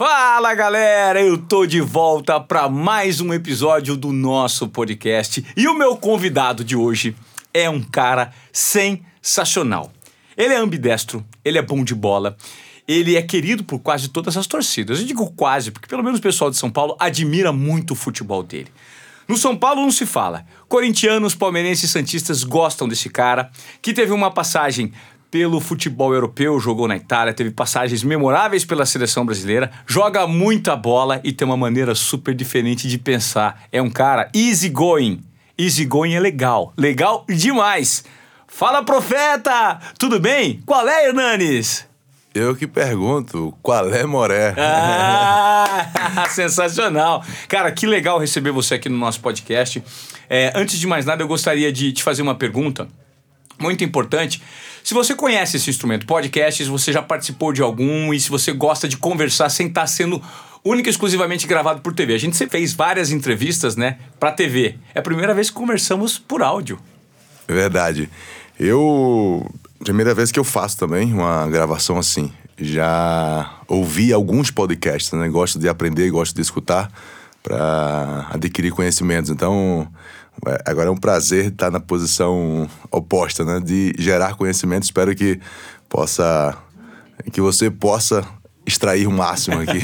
Fala galera, eu tô de volta para mais um episódio do nosso podcast e o meu convidado de hoje é um cara sensacional. Ele é ambidestro, ele é bom de bola, ele é querido por quase todas as torcidas. Eu digo quase porque pelo menos o pessoal de São Paulo admira muito o futebol dele. No São Paulo não se fala. Corintianos, palmeirenses e santistas gostam desse cara, que teve uma passagem pelo futebol europeu, jogou na Itália, teve passagens memoráveis pela seleção brasileira, joga muita bola e tem uma maneira super diferente de pensar. É um cara easy going. Easy going é legal, legal demais. Fala, profeta! Tudo bem? Qual é, Hernanes? Eu que pergunto, qual é Moré? Ah, sensacional. Cara, que legal receber você aqui no nosso podcast. É, antes de mais nada, eu gostaria de te fazer uma pergunta muito importante. Se você conhece esse instrumento, podcast, se você já participou de algum e se você gosta de conversar sem estar sendo única e exclusivamente gravado por TV. A gente fez várias entrevistas, né, para TV. É a primeira vez que conversamos por áudio. É verdade. Eu primeira vez que eu faço também uma gravação assim. Já ouvi alguns podcasts, né? Gosto de aprender, gosto de escutar para adquirir conhecimentos. Então, agora é um prazer estar na posição oposta, né? De gerar conhecimento. Espero que possa. que você possa extrair o máximo aqui.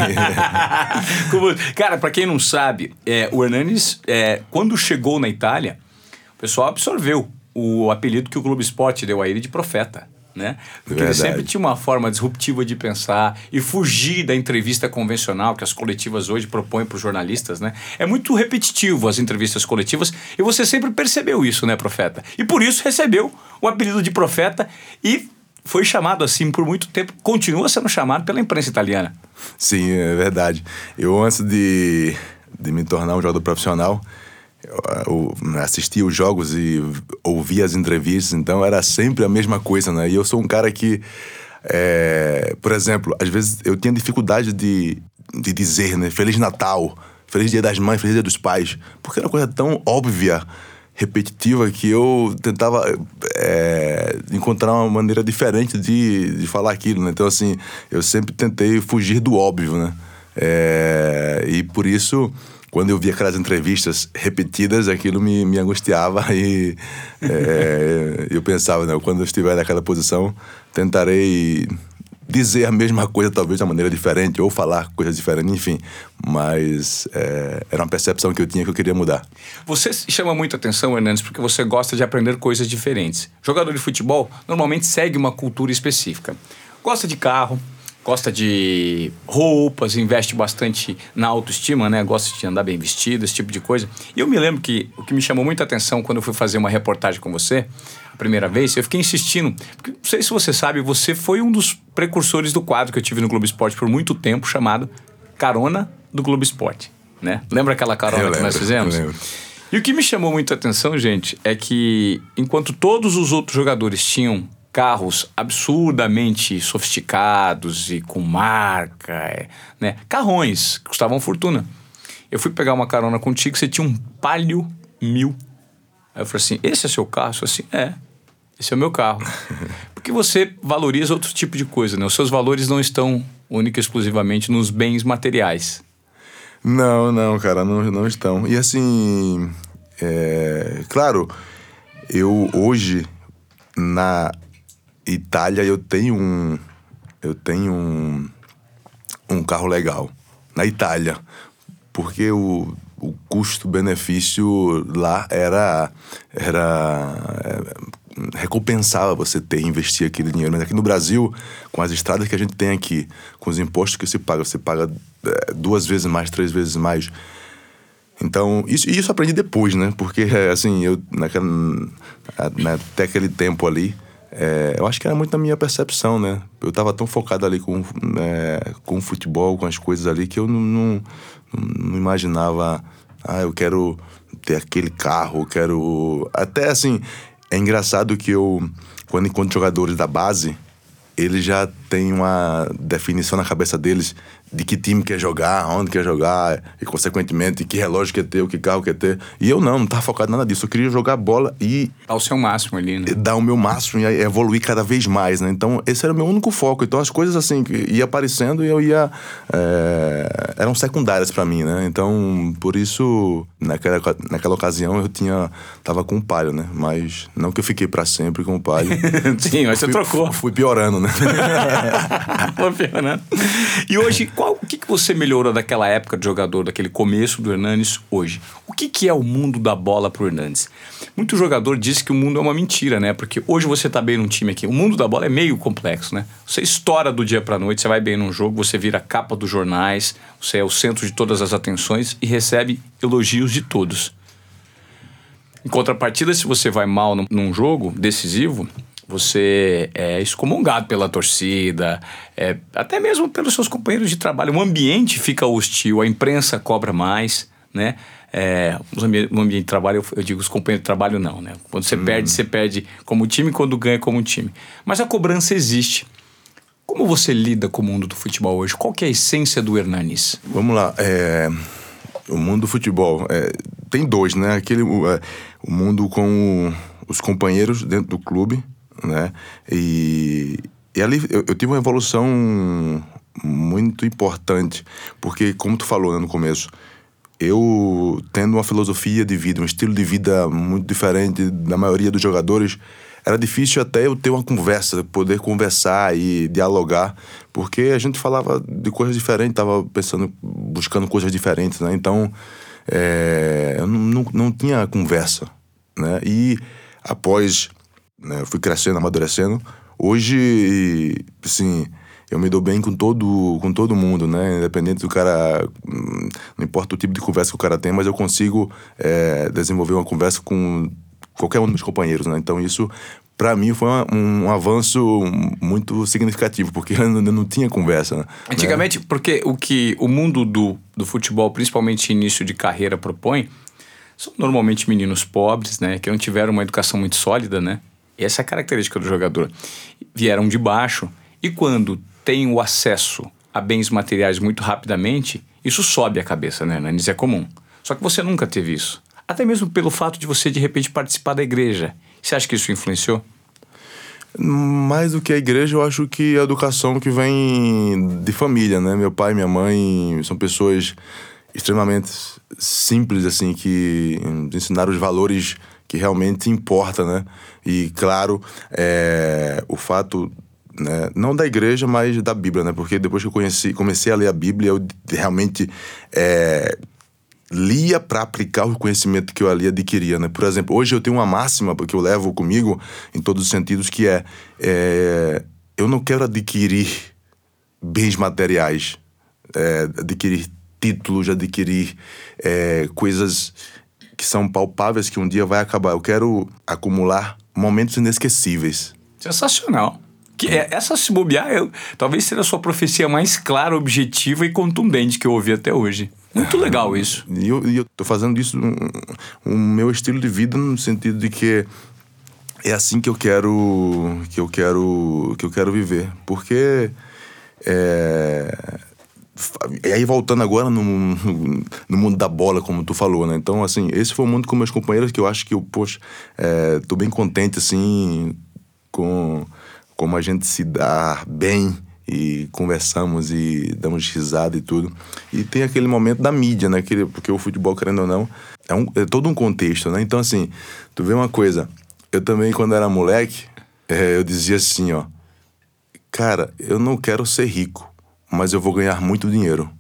Como, cara, para quem não sabe, é, o Hernanes, é, quando chegou na Itália, o pessoal absorveu o apelido que o Globo Esporte deu a ele de profeta né? Porque Verdade. ele sempre tinha uma forma disruptiva de pensar e fugir da entrevista convencional que as coletivas hoje propõem para os jornalistas, né? É muito repetitivo as entrevistas coletivas e você sempre percebeu isso, né, profeta? E por isso recebeu o apelido de profeta e foi chamado assim por muito tempo, continua sendo chamado pela imprensa italiana. Sim, é verdade. Eu antes de, de me tornar um jogador profissional, eu assistia os jogos e ouvia as entrevistas, então era sempre a mesma coisa, né? E eu sou um cara que, é, por exemplo, às vezes eu tinha dificuldade de, de dizer, né? Feliz Natal, Feliz Dia das Mães, Feliz Dia dos Pais, porque era uma coisa tão óbvia, repetitiva, que eu tentava é, encontrar uma maneira diferente de, de falar aquilo, né? Então, assim, eu sempre tentei fugir do óbvio, né? É, e por isso quando eu via aquelas entrevistas repetidas, aquilo me, me angustiava e é, eu pensava, né, quando eu estiver naquela posição, tentarei dizer a mesma coisa, talvez de uma maneira diferente, ou falar coisas diferentes, enfim. Mas é, era uma percepção que eu tinha que eu queria mudar. Você chama muita atenção, Hernandes, porque você gosta de aprender coisas diferentes. Jogador de futebol normalmente segue uma cultura específica. Gosta de carro, gosta de roupas, investe bastante na autoestima, né? Gosta de andar bem vestido, esse tipo de coisa. E eu me lembro que o que me chamou muita atenção quando eu fui fazer uma reportagem com você, a primeira vez, eu fiquei insistindo, porque não sei se você sabe, você foi um dos precursores do quadro que eu tive no Globo Esporte por muito tempo, chamado Carona do Globo Esporte, né? Lembra aquela carona eu que lembro, nós fizemos? Eu lembro. E o que me chamou muita atenção, gente, é que enquanto todos os outros jogadores tinham carros absurdamente sofisticados e com marca, é, né? Carrões que custavam fortuna. Eu fui pegar uma carona contigo, você tinha um Palio Mil. Aí eu falei assim, esse é seu carro? Eu falei assim, é, esse é o meu carro. Porque você valoriza outro tipo de coisa, né? Os seus valores não estão única e exclusivamente nos bens materiais. Não, não, cara, não, não estão. E assim, é, claro, eu hoje, na Itália eu tenho um eu tenho um, um carro legal na Itália, porque o, o custo-benefício lá era era é, recompensava você ter investir aquele dinheiro. Mas aqui no Brasil, com as estradas que a gente tem aqui, com os impostos que se paga, você paga é, duas vezes mais, três vezes mais. Então, isso, isso aprendi depois, né? Porque, assim, eu, naquela, até aquele tempo ali, é, eu acho que era muito na minha percepção, né? Eu estava tão focado ali com, é, com o futebol, com as coisas ali, que eu não, não, não, imaginava, ah, eu quero ter aquele carro, eu quero. Até assim, é engraçado que eu, quando encontro jogadores da base, eles já têm uma definição na cabeça deles de que time quer jogar, onde quer jogar, e consequentemente que relógio quer ter, o que carro quer ter. E eu não, não tava focado em nada disso. Eu queria jogar bola e. Dar o seu máximo ali, né? Dar o meu máximo e evoluir cada vez mais, né? Então, esse era o meu único foco. Então, as coisas assim, ia aparecendo e eu ia. É, eram secundárias para mim, né? Então, por isso, naquela, naquela ocasião, eu tinha. Tava com o palio, né? Mas não que eu fiquei para sempre com o palio. Sim, mas você fui, trocou. Fui piorando, né? Foi piorando. E hoje, qual, o que, que você melhorou daquela época de jogador, daquele começo do Hernanes, hoje? O que, que é o mundo da bola pro Hernanes? Muito jogador diz que o mundo é uma mentira, né? Porque hoje você tá bem num time aqui. O mundo da bola é meio complexo, né? Você estoura do dia pra noite, você vai bem num jogo, você vira capa dos jornais, você é o centro de todas as atenções e recebe elogios de todos. Em contrapartida, se você vai mal num jogo decisivo, você é excomungado pela torcida, é, até mesmo pelos seus companheiros de trabalho. O ambiente fica hostil, a imprensa cobra mais, né? É, no ambiente de trabalho, eu, eu, digo os companheiros de trabalho não, né? Quando você hum. perde, você perde como time, quando ganha como time. Mas a cobrança existe. Como você lida com o mundo do futebol hoje? Qual que é a essência do Hernanis? Vamos lá, é, o mundo do futebol é, tem dois, né? Aquele o, é, o mundo com os companheiros dentro do clube né? E, e ali eu, eu, tive uma evolução muito importante, porque como tu falou né, no começo, eu tendo uma filosofia de vida, um estilo de vida muito diferente da maioria dos jogadores, era difícil até eu ter uma conversa, poder conversar e dialogar, porque a gente falava de coisas diferentes, estava pensando, buscando coisas diferentes, né? Então, é, eu não, não, não tinha conversa, né? E após né? Fui crescendo, amadurecendo. Hoje, assim, eu me dou bem com todo, com todo mundo, né? Independente do cara. Hum, não importa o tipo de conversa que o cara tem, mas eu consigo é, desenvolver uma conversa com qualquer um dos meus companheiros, né? Então isso, para mim, foi um, um, avanço muito significativo, porque eu não, não tinha conversa. Né? Antigamente, porque o que o mundo do, do futebol, principalmente início de carreira, propõe, são normalmente meninos pobres, né? Que não tiveram uma educação muito sólida, né? Essa é a característica do jogador. Vieram de baixo e quando tem o acesso a bens materiais muito rapidamente, isso sobe a cabeça, né, Nanis? É comum. Só que você nunca teve isso. Até mesmo pelo fato de você, de repente, participar da igreja. Você acha que isso influenciou? Mais do que a igreja, eu acho que a educação que vem de família, né? Meu pai minha mãe são pessoas extremamente simples, assim, que ensinaram os valores que realmente importa, né? E, claro, é, o fato né, não da igreja, mas da Bíblia, né? Porque depois que eu conheci, comecei a ler a Bíblia, eu realmente é, lia para aplicar o conhecimento que eu ali adquiria, né? Por exemplo, hoje eu tenho uma máxima que eu levo comigo em todos os sentidos, que é, é eu não quero adquirir bens materiais, é, adquirir títulos, adquirir é, coisas que são palpáveis que um dia vai acabar. Eu quero acumular momentos inesquecíveis. Sensacional. Que é, essa se bobear, eu, talvez seja a sua profecia mais clara, objetiva e contundente que eu ouvi até hoje. Muito legal isso. E eu, eu tô fazendo isso um, um meu estilo de vida no sentido de que é assim que eu quero que eu quero que eu quero viver, porque é, e aí, voltando agora no, no mundo da bola, como tu falou, né? Então, assim, esse foi o mundo com meus companheiros que eu acho que eu, poxa, é, tô bem contente, assim, com como a gente se dá bem e conversamos e damos risada e tudo. E tem aquele momento da mídia, né? Que, porque o futebol, querendo ou não, é, um, é todo um contexto, né? Então, assim, tu vê uma coisa. Eu também, quando era moleque, é, eu dizia assim, ó. Cara, eu não quero ser rico mas eu vou ganhar muito dinheiro.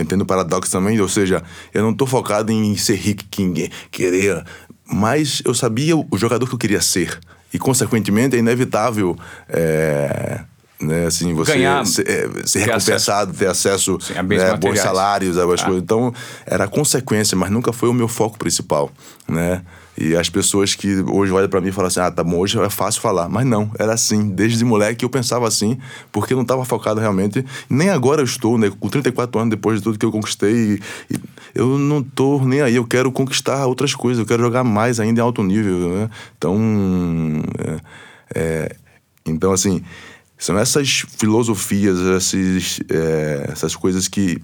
Entendo o paradoxo também, ou seja, eu não estou focado em ser rico, em querer, mas eu sabia o jogador que eu queria ser. E, consequentemente, é inevitável é, né, assim, você Ganhar, ser, é, ser recompensado, acesso. ter acesso Sim, a né, bons salários, algumas ah. coisas. Então, era consequência, mas nunca foi o meu foco principal, né? E as pessoas que hoje olham para mim e falam assim: ah, tá bom, hoje é fácil falar. Mas não, era assim. Desde moleque eu pensava assim, porque eu não estava focado realmente. Nem agora eu estou, né? Com 34 anos depois de tudo que eu conquistei, eu não tô nem aí. Eu quero conquistar outras coisas, eu quero jogar mais ainda em alto nível, né? Então, é, é, então assim, São essas filosofias, esses, é, essas coisas que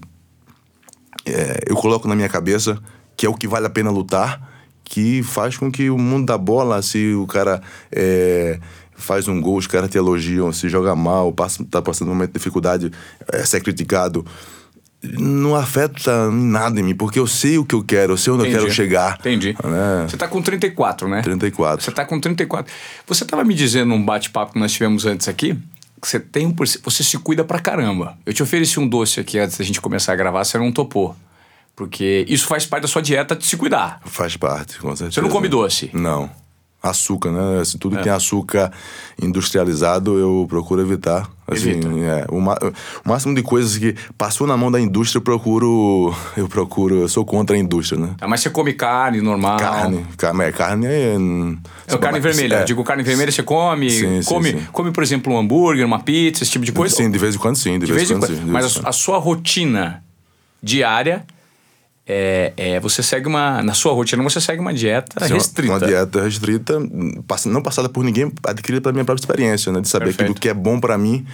é, eu coloco na minha cabeça que é o que vale a pena lutar, que faz com que o mundo da bola, se o cara é, faz um gol, os caras te elogiam, se joga mal, passa, tá passando um momento de dificuldade, é ser criticado não afeta nada em mim, porque eu sei o que eu quero, eu sei onde Entendi. eu quero chegar. Entendi. Né? Você tá com 34, né? 34. Você tá com 34. Você tava me dizendo num bate-papo que nós tivemos antes aqui, que você tem um. Você se cuida pra caramba. Eu te ofereci um doce aqui antes da gente começar a gravar, você não topou. Porque isso faz parte da sua dieta de se cuidar. Faz parte, com certeza. Você não come doce? Não açúcar, né? Assim, tudo é. que tem açúcar industrializado eu procuro evitar. Assim, é, o, o, máximo de coisas que passou na mão da indústria eu procuro. Eu procuro. Eu sou contra a indústria, né? Ah, mas você come carne normal? Carne. Carne, é, carne é. É carne vermelha. É. Digo, carne vermelha você come. Sim, come, sim, sim. come, por exemplo, um hambúrguer, uma pizza, esse tipo de coisa? Sim, de vez em quando sim. De, de vez, em quando, sim. Mas a, a sua rotina diária é, é, você segue uma. Na sua rotina, você segue uma dieta Sim, restrita. Uma dieta restrita, não passada por ninguém, adquirida pela minha própria experiência, né? De saber Perfeito. aquilo que é bom para mim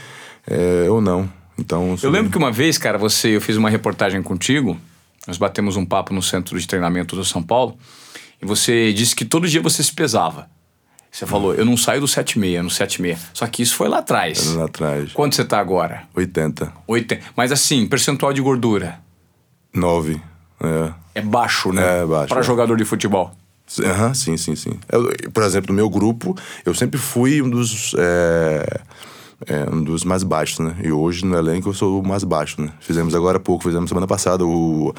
é, ou não. Então, eu lembro que uma vez, cara, você, eu fiz uma reportagem contigo, nós batemos um papo no centro de treinamento do São Paulo, e você disse que todo dia você se pesava. Você falou, eu não saio do 7,6, no 7,6. Só que isso foi lá atrás. Lá atrás. Quanto você tá agora? 80. 80. Mas assim, percentual de gordura? 9. É, é baixo, né? É baixo. Para é. jogador de futebol. Uhum, sim, sim, sim. Eu, por exemplo, no meu grupo, eu sempre fui um dos. É, é, um dos mais baixos, né? E hoje no elenco eu sou o mais baixo, né? Fizemos agora há pouco, fizemos semana passada o,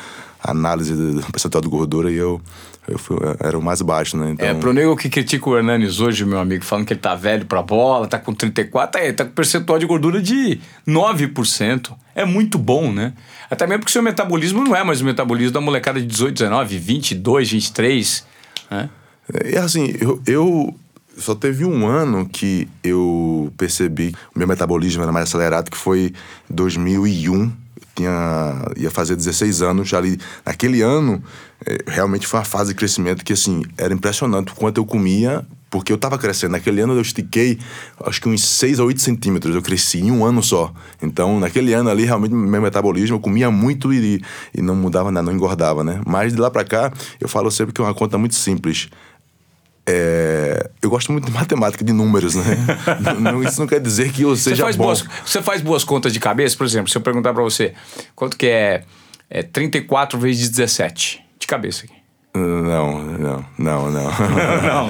análise do percentual de gordura e eu, eu fui, era o mais baixo, né? Então... É, pro nego que critica o Hernanes hoje, meu amigo, falando que ele tá velho pra bola, tá com 34, é, tá com percentual de gordura de 9%. É muito bom, né? Até mesmo porque o seu metabolismo não é mais o metabolismo da molecada de 18, 19, 22, 23, né? É, assim, eu, eu só teve um ano que eu percebi que o meu metabolismo era mais acelerado, que foi 2001. Tinha, ia fazer 16 anos ali. Naquele ano, é, realmente foi uma fase de crescimento que, assim, era impressionante o quanto eu comia, porque eu estava crescendo. Naquele ano eu estiquei, acho que uns 6 a 8 centímetros. Eu cresci em um ano só. Então, naquele ano ali, realmente, meu metabolismo, eu comia muito e, e não mudava nada, não engordava, né? Mas de lá para cá, eu falo sempre que é uma conta muito simples. É, eu gosto muito de matemática, de números, né? não, isso não quer dizer que eu seja você faz bom. Boas, você faz boas contas de cabeça? Por exemplo, se eu perguntar para você quanto que é, é 34 vezes 17? De cabeça aqui. Não, não, não, não. não,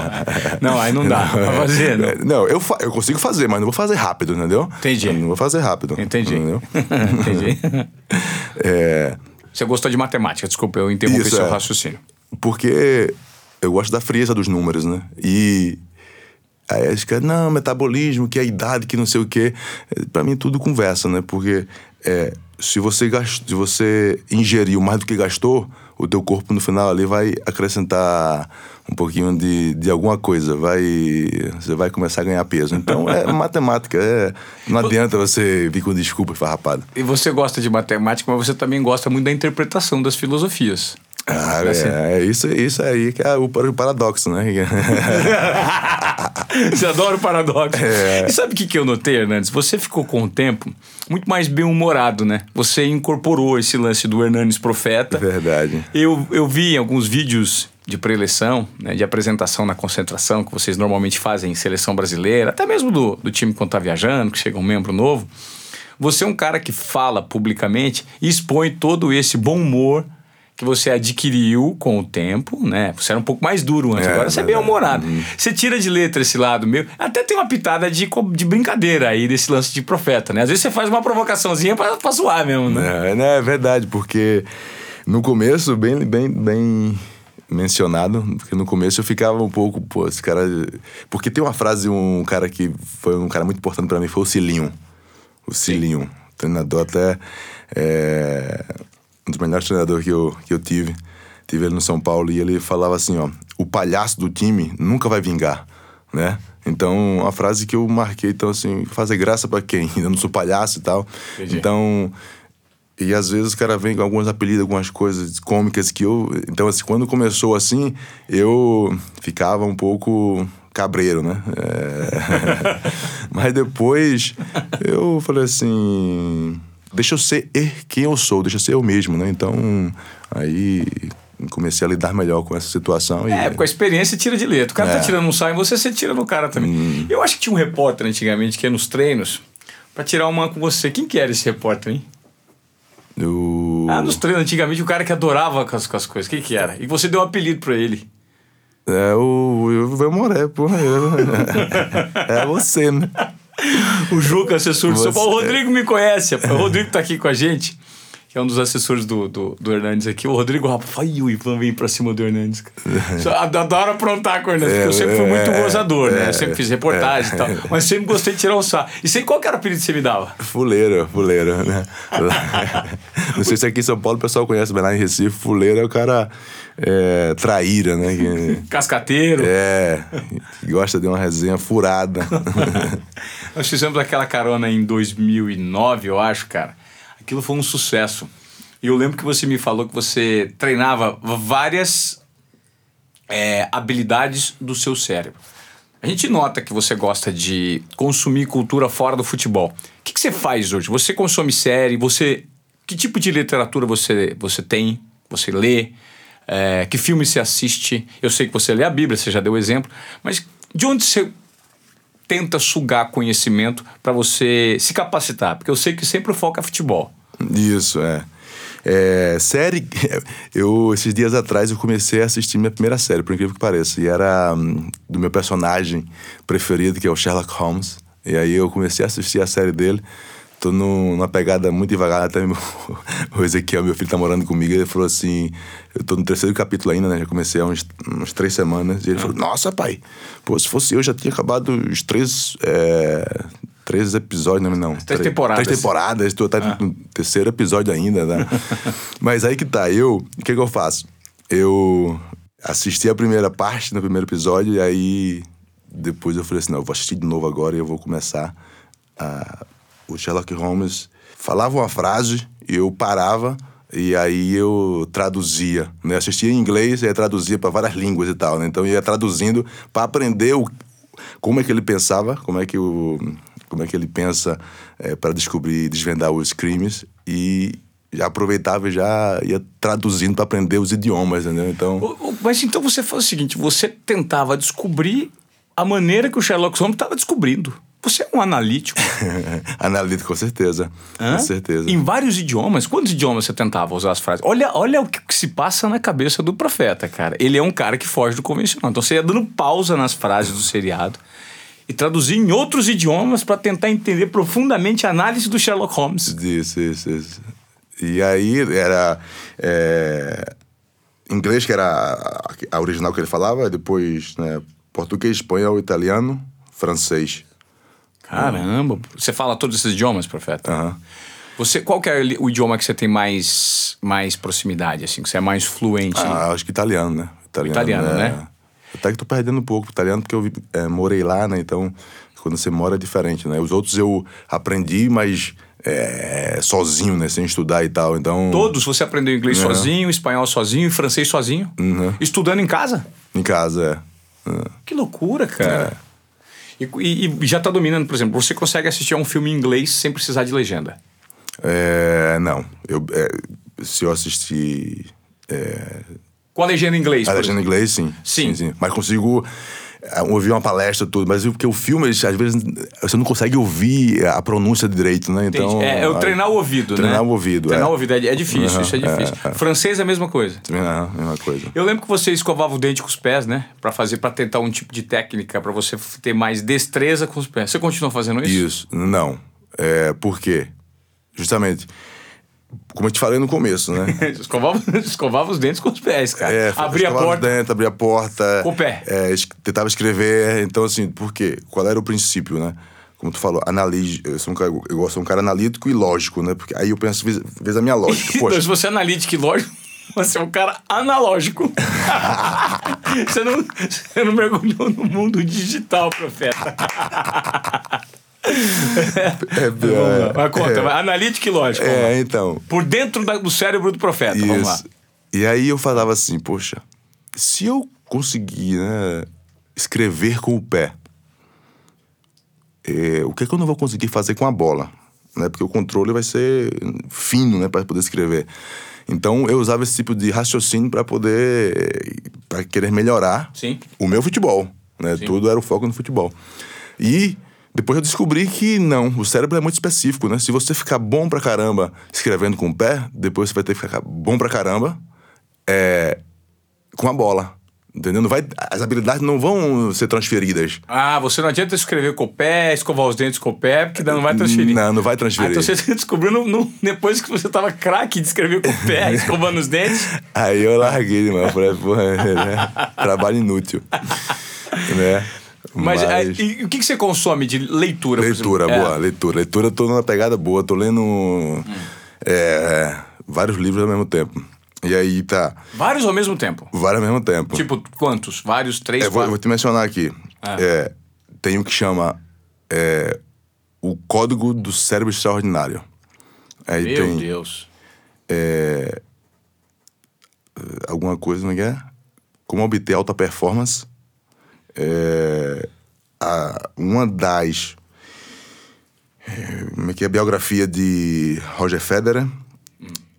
não, aí não dá pra fazer. Não, não eu, eu consigo fazer, mas não vou fazer rápido, entendeu? Entendi. não vou fazer rápido. Entendi. Entendi. é... Você gostou de matemática, desculpa, eu interrompi Isso, seu é. raciocínio. Porque eu gosto da frieza dos números, né? E aí acho que não, metabolismo, que é a idade, que não sei o quê. Para mim tudo conversa, né? Porque é, se você gastou, se você ingeriu mais do que gastou, o teu corpo no final ali vai acrescentar um pouquinho de, de alguma coisa, vai você vai começar a ganhar peso. Então é matemática, é, não adianta você vir com desculpa farrapada. E você gosta de matemática, mas você também gosta muito da interpretação das filosofias. Ah, é, é, isso, isso aí que é o, o paradoxo, né? Você adora o paradoxo. É. E sabe o que, que eu notei, Hernandes? Você ficou com o tempo muito mais bem-humorado, né? Você incorporou esse lance do Hernandes Profeta. Verdade. Eu, eu vi alguns vídeos de preleção, né, de apresentação na concentração que vocês normalmente fazem em seleção brasileira, até mesmo do, do time quando tá viajando, que chega um membro novo. Você é um cara que fala publicamente e expõe todo esse bom humor que você adquiriu com o tempo, né? Você era um pouco mais duro antes, é, agora você é bem humorado. Uhum. Você tira de letra esse lado meu. Até tem uma pitada de, de brincadeira aí desse lance de profeta, né? Às vezes você faz uma provocaçãozinha pra, pra zoar mesmo, né? É, né? é verdade, porque no começo, bem, bem, bem mencionado, porque no começo eu ficava um pouco, pô, esse cara. Porque tem uma frase, um cara que foi um cara muito importante para mim, foi o Cilinho. O Cilinho. Sim. Treinador até. É dos melhores treinadores que eu, que eu tive. Tive ele no São Paulo e ele falava assim, ó, o palhaço do time nunca vai vingar, né? Então, uma frase que eu marquei, então assim, fazer graça para quem? Ainda não sou palhaço e tal. Entendi. Então, e às vezes o cara vem com alguns apelidos, algumas coisas cômicas que eu. Então, assim, quando começou assim, eu ficava um pouco cabreiro, né? É... Mas depois eu falei assim: deixa eu ser quem eu sou, deixa eu ser eu mesmo, né? Então, aí comecei a lidar melhor com essa situação. É, e... com a experiência tira de letra. O cara tá é. tá tirando um saio em você, você tira no cara também. Hum. Eu acho que tinha um repórter antigamente que ia nos treinos para tirar uma com você. Quem que era esse repórter, hein? Eu... Ah, nos treinos antigamente o cara que adorava com as, com as coisas. Quem que era? E você deu um apelido para ele. É o Ivan Moré, porra. é você, né? O Juca, assessor de São Paulo. O Rodrigo me conhece. O Rodrigo tá aqui com a gente que é um dos assessores do, do, do Hernandes aqui, o Rodrigo Rapa. Ai, o Ivan vem pra cima do Hernandes. Adoro aprontar com o Hernandes, porque eu sempre fui muito é, gozador, né? Eu sempre fiz reportagem e tal. Mas sempre gostei de tirar o sarro. E sei qual que era o apelido que você me dava? Fuleiro, fuleiro, né? Não sei se aqui em São Paulo o pessoal conhece, mas lá em Recife, fuleiro é o cara é, traíra, né? Que, Cascateiro. É, gosta de uma resenha furada. Nós fizemos aquela carona em 2009, eu acho, cara Aquilo foi um sucesso. E eu lembro que você me falou que você treinava várias é, habilidades do seu cérebro. A gente nota que você gosta de consumir cultura fora do futebol. O que, que você faz hoje? Você consome série? Você que tipo de literatura você você tem? Você lê? É, que filme você assiste? Eu sei que você lê a Bíblia, você já deu exemplo, mas de onde você tenta sugar conhecimento para você se capacitar? Porque eu sei que sempre o foco é futebol. Isso, é. É, série, eu esses dias atrás eu comecei a assistir minha primeira série, por incrível que pareça, e era um, do meu personagem preferido, que é o Sherlock Holmes. E aí eu comecei a assistir a série dele. Tô no, numa pegada muito devagar, até meu, o Ezequiel, meu filho, tá morando comigo, ele falou assim, eu tô no terceiro capítulo ainda, né, já comecei há uns, uns três semanas, e ele falou, nossa, pai, pô, se fosse eu, já tinha acabado os três, é, três episódios, não, não. Três, três temporadas. Três temporadas, tu tá ah. no terceiro episódio ainda, né? Mas aí que tá, eu, o que que eu faço? Eu assisti a primeira parte no primeiro episódio, e aí depois eu falei assim, não, eu vou assistir de novo agora e eu vou começar a o Sherlock Holmes falava uma frase e eu parava e aí eu traduzia, né? Assistia em inglês e traduzia para várias línguas e tal, né? Então eu ia traduzindo para aprender o, como é que ele pensava, como é que o como é que ele pensa é, para descobrir, desvendar os crimes e já aproveitava e já ia traduzindo para aprender os idiomas, entendeu? Então. Mas então você faz o seguinte: você tentava descobrir a maneira que o Sherlock Holmes estava descobrindo. Você é um analítico. analítico, com certeza. Hã? Com certeza. Em vários idiomas. Quantos idiomas você tentava usar as frases? Olha, olha o que, se passa na cabeça do profeta, cara. Ele é um cara que foge do convencional. Então você ia dando pausa nas frases do seriado e traduzir em outros idiomas para tentar entender profundamente a análise do Sherlock Holmes. Isso, isso, isso. E aí era. É, inglês, que era a, a original que ele falava, depois né, português, espanhol, italiano, francês. Caramba! Você fala todos esses idiomas, profeta? Uhum. Você, qual que é o idioma que você tem mais, mais proximidade, assim, que você é mais fluente? Ah, acho que italiano, né? Italiano, italiano é... né? Até que tô perdendo um pouco italiano, porque eu é, morei lá, né? Então, quando você mora é diferente, né? Os outros eu aprendi, mas é, sozinho, né? Sem estudar e tal, então... Todos? Você aprendeu inglês sozinho, espanhol sozinho e francês sozinho? Uhum. Estudando em casa? Em casa, é. Que loucura, cara. E, e, e já está dominando, por exemplo, você consegue assistir a um filme em inglês sem precisar de legenda? É, não. Eu, é, se eu assistir. É... Com a legenda em inglês? A legenda em inglês, sim. Sim. sim, sim. Mas consigo ouvir uma palestra tudo, mas porque o filme, às vezes, você não consegue ouvir a pronúncia direito, né? Então, é, é o treinar o ouvido, treinar né? Treinar o ouvido. Treinar é. o ouvido é, é difícil, uhum, isso é difícil. É, é. Francês é a mesma coisa. Treinar a mesma coisa. Eu lembro que você escovava o dente com os pés, né? Para fazer, para tentar um tipo de técnica, para você ter mais destreza com os pés. Você continua fazendo isso? Isso. Não. É, por quê? Justamente como eu te falei no começo, né? escovava, escovava os dentes com os pés, cara. É, abria a porta. Os dentes, abria a porta. Com o pé. É, es tentava escrever. Então, assim, por quê? Qual era o princípio, né? Como tu falou, analise. Eu sou um cara, eu gosto de um cara analítico e lógico, né? Porque aí eu penso, vez, a minha lógica. Poxa. então, se você é analítico e lógico, você é um cara analógico. você, não, você não mergulhou no mundo digital, profeta. É, é, Mas conta, é, analítica e lógica. É, então. Por dentro da, do cérebro do profeta, Isso. vamos lá. E aí eu falava assim, poxa, se eu conseguir, né, escrever com o pé. É, o que é que eu não vou conseguir fazer com a bola? Né? Porque o controle vai ser fino né? para poder escrever. Então eu usava esse tipo de raciocínio para poder. para querer melhorar Sim. o meu futebol. Né? Tudo era o foco no futebol. E depois eu descobri que não, o cérebro é muito específico, né? Se você ficar bom pra caramba escrevendo com o pé, depois você vai ter que ficar bom pra caramba é, com a bola. Entendeu? Não vai, as habilidades não vão ser transferidas. Ah, você não adianta escrever com o pé, escovar os dentes com o pé, porque não vai transferir. Não, não vai transferir. Ah, então você descobriu no, no- depois que você tava craque de escrever com o pé, escovando os dentes. Aí eu larguei, mano. Falei, porra, né? trabalho inútil. né? Mas, é, e o que, que você consome de leitura? Leitura, boa, É. leitura. Leitura, eu tô numa pegada boa, tô lendo é, vários livros ao mesmo tempo. E aí tá, Vários ao mesmo tempo. vários ao mesmo tempo. Tipo, quantos? Vários? Três? É, vou, quatro? vou te mencionar aqui. Ah. É, tem um que chama é, O Código do Cérebro Extraordinário. Aí Meu tem Deus. alguma coisa, não é é? Como obter alta performance. É, a- uma das. é, Como é que é? Biografia de Roger Federer.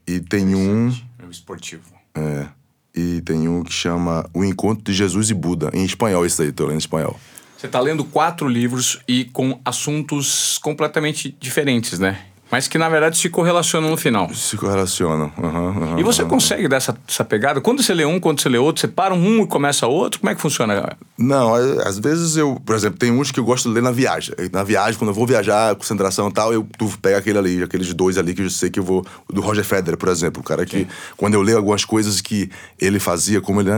E tem um. É um esportivo. é, e tem um que chama O Encontro de Jesus e Buda. Em espanhol, isso aí, tô lendo em espanhol. Você tá lendo quatro livros e com assuntos completamente diferentes, né? Mas que na verdade se correlacionam no final. Se correlacionam. aham, aham, E você aham. consegue dar essa, essa pegada? Quando você lê um, quando você lê outro, você para um e começa outro? Como é que funciona? Não, às vezes eu, por exemplo, tem uns que eu gosto de ler na viagem. Na viagem, quando eu vou viajar, concentração e tal, eu tu pega aquele ali, aqueles dois ali que eu sei que eu vou. Do Roger Federer, por exemplo, o cara que, quando eu leio algumas coisas que ele fazia, como ele.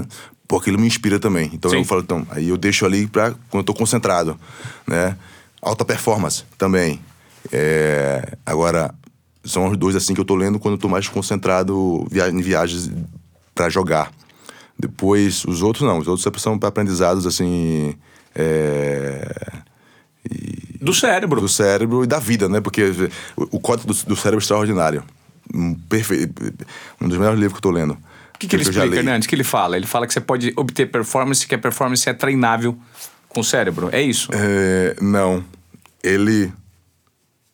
Pô, aquilo me inspira também. Então Sim. eu falo, então, aí eu deixo ali pra quando eu tô concentrado, né? Alta performance também. É, agora, são os dois assim que eu tô lendo quando eu tô mais concentrado via- em viagens pra jogar. Depois, os outros não. Os outros são para aprendizados, assim... é, Do cérebro. do cérebro e da vida, né? Porque o, o código do, do cérebro é extraordinário. Um, perfe... um dos melhores livros que eu tô lendo. O que, que ele eu já explica, li. Hernandes? O que ele fala? Ele fala que você pode obter performance, que a performance é treinável com o cérebro. É isso? É, não. Ele.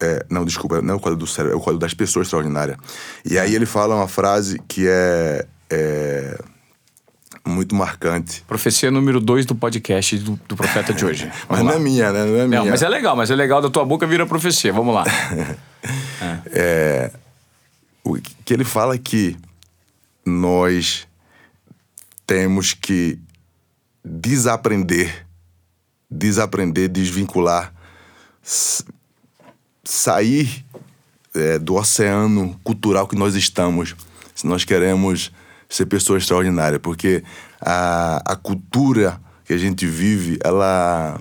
É, não, desculpa, não é o código do cérebro, é o código das pessoas extraordinárias. E aí ele fala uma frase que é. é muito marcante. Profecia número dois do podcast do, do profeta de hoje. Mas Vamos não lá. é minha, né? Não é minha. Não, mas é legal, mas é legal da tua boca vira profecia. Vamos lá. o que ele fala é que nós temos que desaprender, desaprender, desvincular, sair é, do oceano cultural que nós estamos, se nós queremos ser pessoas extraordinárias, porque a, a cultura que a gente vive, ela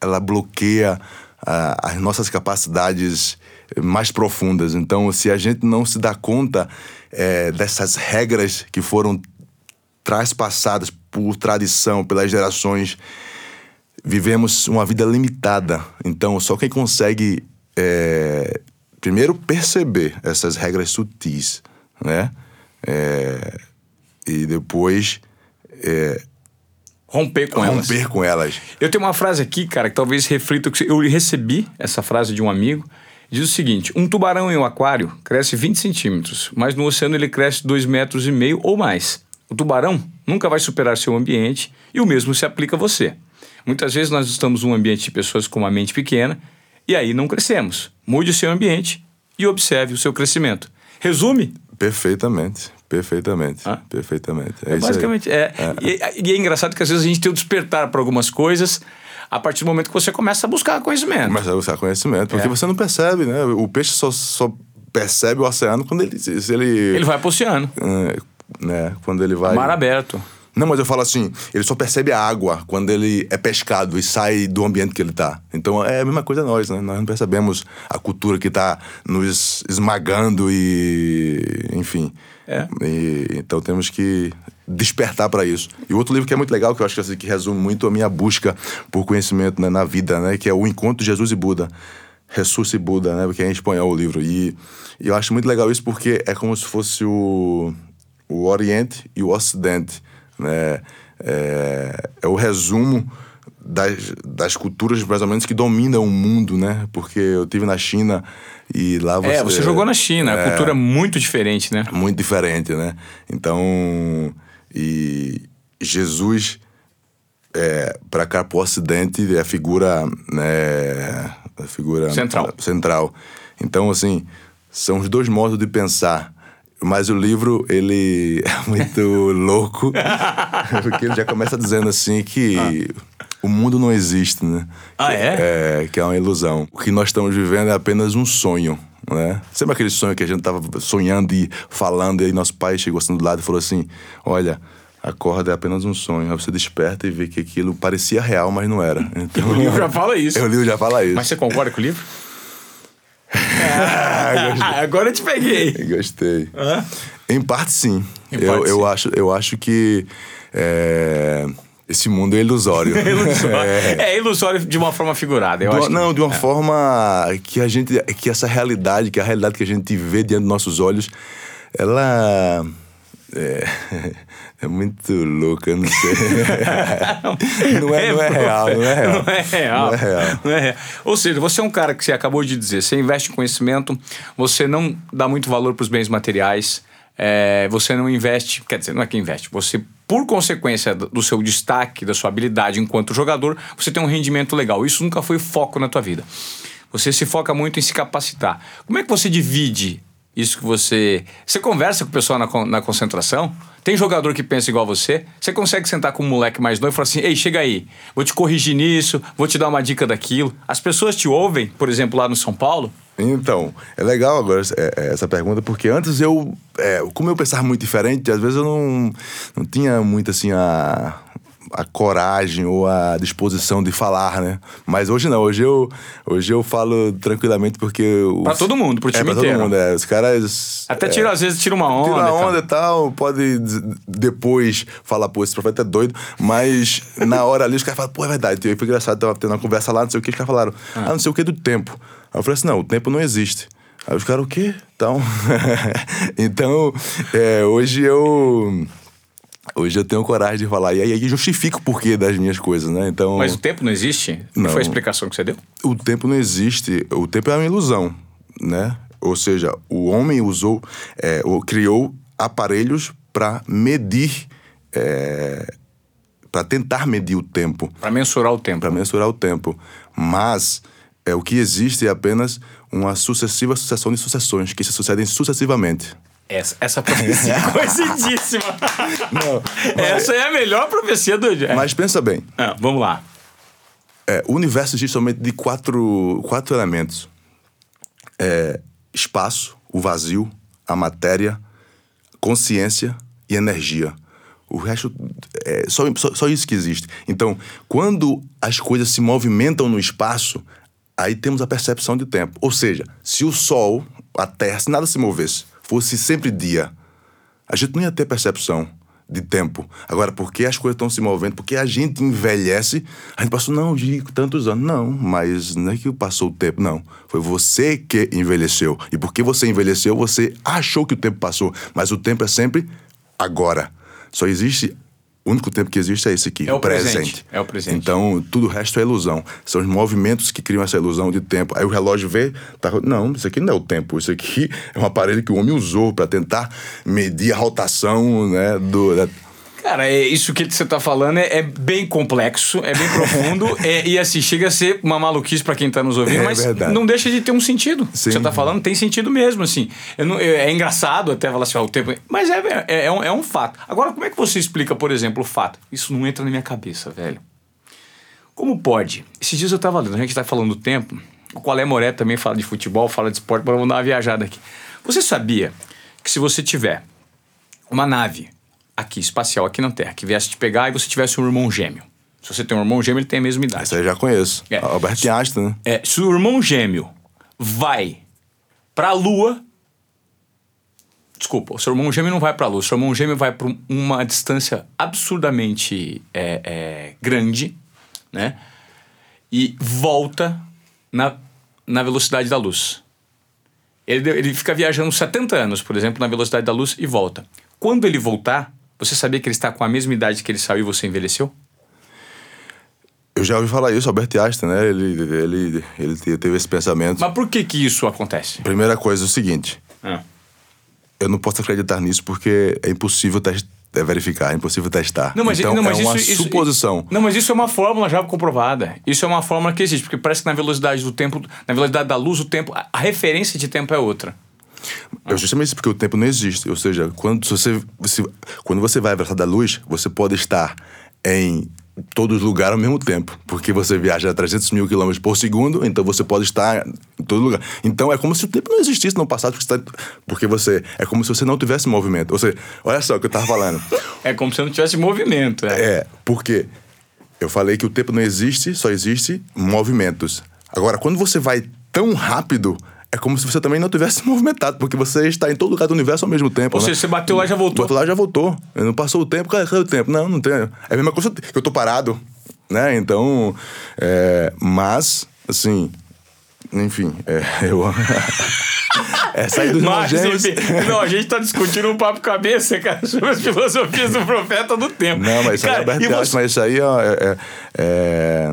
ela bloqueia ah, as nossas capacidades mais profundas. Então, se a gente não se dá conta eh, dessas regras que foram traspassadas por tradição, pelas gerações, vivemos uma vida limitada. Então, só quem consegue, eh, primeiro, perceber essas regras sutis, né? Eh, e depois Romper com elas. romper com elas. Eu tenho uma frase aqui, cara, que talvez reflita o que eu recebi essa frase de um amigo. Diz o seguinte: um tubarão em um aquário cresce 20 centímetros, mas no oceano ele cresce 2 metros e meio ou mais. O tubarão nunca vai superar seu ambiente e o mesmo se aplica a você. Muitas vezes nós estamos num ambiente de pessoas com uma mente pequena e aí não crescemos. Mude o seu ambiente e observe o seu crescimento. Resume? Perfeitamente, perfeitamente, Hã? perfeitamente. É, É, isso aí. basicamente, é. E, e é engraçado que às vezes a gente tem o despertar para algumas coisas a partir do momento que você começa a buscar conhecimento. Começa a buscar conhecimento, porque É. você não percebe, né? O peixe só, só percebe o oceano quando ele, ele, Ele vai pro oceano. é, né? Quando ele vai. Mar aberto. Não, mas eu falo assim, ele só percebe a água quando ele é pescado e sai do ambiente que ele tá. Então é a mesma coisa nós, né? Nós não percebemos a cultura que tá nos esmagando e, enfim. É. E, então temos que despertar para isso. E outro livro que é muito legal, que eu acho que, assim, que resume muito a minha busca por conhecimento né, na vida, né? Que é O Encontro de Jesus e Buda. Jesus e Buda, né? Porque é em espanhol o livro. E, e eu acho muito legal isso porque é como se fosse o, o Oriente e o Ocidente, né? é, é o resumo das, das culturas mais ou menos que dominam o mundo, né? Porque eu tive na China e lá você... É, você jogou na China, é, a cultura é muito diferente, né? Muito diferente, né? Então, e Jesus, é, para cá pro Ocidente, é a figura, né? A figura... Central. Central. Então, assim, são os dois modos de pensar. Mas o livro, ele é muito louco, porque ele já começa dizendo assim que... Ah o mundo não existe, né? Ah, é? É, que é uma ilusão. O que nós estamos vivendo é apenas um sonho, né? Sempre aquele sonho que a gente tava sonhando e falando, e aí nosso pai chegou assim do lado e falou assim: Olha, acorda é apenas um sonho. Aí você desperta e vê que aquilo parecia real, mas não era. Então, o livro já fala isso. o livro já fala isso. Mas você concorda com o livro? ah, agora eu te peguei. Gostei. Em parte, sim. Em eu, parte, eu, sim. Acho, eu acho que. É esse mundo é ilusório. é, ilusório. É. é, ilusório de uma forma figurada, eu do, acho. Não, que... de uma é. forma que a gente. que essa realidade, que a realidade que a gente vê diante dos nossos olhos, ela. É, é muito louca, eu não sei. não, é, não é real, não é real. Não é real. Não é real. Não é real. Ou seja, você é um cara que você acabou de dizer, você investe em conhecimento, você não dá muito valor para os bens materiais, é, você não investe, quer dizer, não é que investe, você por consequência do seu destaque, da sua habilidade enquanto jogador, você tem um rendimento legal. Isso nunca foi foco na tua vida. Você se foca muito em se capacitar. Como é que você divide isso que você. Você conversa com o pessoal na, na concentração? Tem jogador que pensa igual você? Você consegue sentar com um moleque mais novo e falar assim: ei, chega aí, vou te corrigir nisso, vou te dar uma dica daquilo. As pessoas te ouvem, por exemplo, lá no São Paulo? Então, é legal agora é, é, essa pergunta, porque antes eu, é, como eu pensava muito diferente, às vezes eu não, não tinha muito assim a, a coragem ou a disposição de falar, né? Mas hoje não, hoje eu, hoje eu falo tranquilamente porque... Os, pra todo mundo, pro time é, pra inteiro. todo mundo, é. Os caras... Até tira, é, às vezes tira uma onda. Tira uma onda e tal, pode depois falar, pô, esse profeta é doido, mas na hora ali os caras falam, pô, é verdade. E foi engraçado, tava tendo uma conversa lá, não sei o que, os caras falaram, ah, ah não sei o que do tempo. Aí eu falei assim, não, o tempo não existe. Aí os caras, o quê? Então, então é, hoje eu Hoje eu tenho coragem de falar. E aí justifico o porquê das minhas coisas, né? Então. Mas o tempo não existe? Não. Foi a explicação que você deu? O tempo não existe. O tempo é uma ilusão, né? Ou seja, o homem usou, é, criou aparelhos para medir, é, para tentar medir o tempo. Para mensurar o tempo. Para mensurar o tempo. Mas é, o que existe é apenas uma sucessiva sucessão de sucessões que se sucedem sucessivamente. Essa, essa profecia é conhecidíssima. Não, mas... Essa é a melhor profecia do dia. Mas pensa bem. Ah, vamos lá. É, o universo existe somente de quatro, quatro elementos: é, espaço, o vazio, a matéria, consciência e energia. O resto é só, só, só isso que existe. Então, quando as coisas se movimentam no espaço, aí temos a percepção de tempo. Ou seja, se o Sol, a Terra, se nada se movesse, fosse sempre dia, a gente não ia ter percepção de tempo. Agora, porque as coisas estão se movendo, porque a gente envelhece, a gente passou, não, de tantos anos. Não, mas não é que passou o tempo, não. Foi você que envelheceu. E porque você envelheceu, você achou que o tempo passou. Mas o tempo é sempre agora. Só existe o único tempo que existe é esse aqui, é o presente. presente. É o presente. Então, tudo o resto é ilusão. São os movimentos que criam essa ilusão de tempo. Aí o relógio vê, tá, não, isso aqui não é o tempo. Isso aqui é um aparelho que o homem usou para tentar medir a rotação, né, do, da, Cara, é, isso que você tá falando é, é bem complexo, é bem profundo, é, e assim, chega a ser uma maluquice para quem tá nos ouvindo, é mas verdade. não deixa de ter um sentido. Sim. Você tá falando tem sentido mesmo, assim. Não, é, é engraçado até falar assim, ó, o tempo. Mas é, é, é, um, é um fato. Agora, como é que você explica, por exemplo, o fato? Isso não entra na minha cabeça, velho. Como pode? Esses dias eu tava lendo, a gente tá falando do tempo. O Qualé Moré também fala de futebol, fala de esporte, mas vamos dar uma viajada aqui. Você sabia que se você tiver uma nave aqui, espacial, aqui na Terra, que viesse te pegar e você tivesse um irmão gêmeo. Se você tem um irmão gêmeo, ele tem a mesma idade. Isso eu já conheço. É. Albert Einstein, né? É, se o irmão gêmeo vai pra Lua. Desculpa, o seu irmão gêmeo não vai pra Lua. O seu irmão gêmeo vai pra uma distância absurdamente é, é, grande, né? E volta na, na velocidade da luz. Ele, ele fica viajando 70 anos, por exemplo, na velocidade da luz e volta. Quando ele voltar, você sabia que ele está com a mesma idade que ele saiu e você envelheceu? Eu já ouvi falar isso, Albert Einstein, né? Ele, ele, ele teve esse pensamento. Mas por que que isso acontece? Primeira coisa é o seguinte: Ah. eu não posso acreditar nisso porque é impossível é verificar, é impossível testar. Não, mas, então não, mas é uma isso, isso- suposição. Não, mas isso é uma fórmula já comprovada. Isso é uma fórmula que existe, porque parece que na velocidade do tempo, na velocidade da luz, o tempo, a referência de tempo é outra. Eu justamente isso, porque o tempo não existe. Ou seja, quando você, se- quando você vai à velocidade da luz, você pode estar em todos os lugares ao mesmo tempo. Porque você viaja a 300 mil quilômetros por segundo, então você pode estar em todo lugar. Então é como se o tempo não existisse no passado, porque você, tá- porque você é como se você não tivesse movimento. Ou seja, olha só o que eu estava falando. É como se não tivesse movimento. É. É, porque eu falei que o tempo não existe, só existe movimentos. Agora, quando você vai tão rápido, é como se você também não tivesse movimentado, porque você está em todo lugar do universo ao mesmo tempo. Ou né? seja, você bateu lá e já voltou. Bateu lá e já voltou. Não passou o tempo, cadê, o tempo? Não, não tem. É a mesma coisa que eu tô parado, né? Então, é, mas, assim, enfim, é, eu... Essa aí dos Mas, gêmeos- enfim, não, a gente tá discutindo um papo cabeça, cara, sobre as filosofias do profeta do tempo. Não, mas isso aí é cara, Albert e Einstein, você, mas isso aí ó, é, é- é-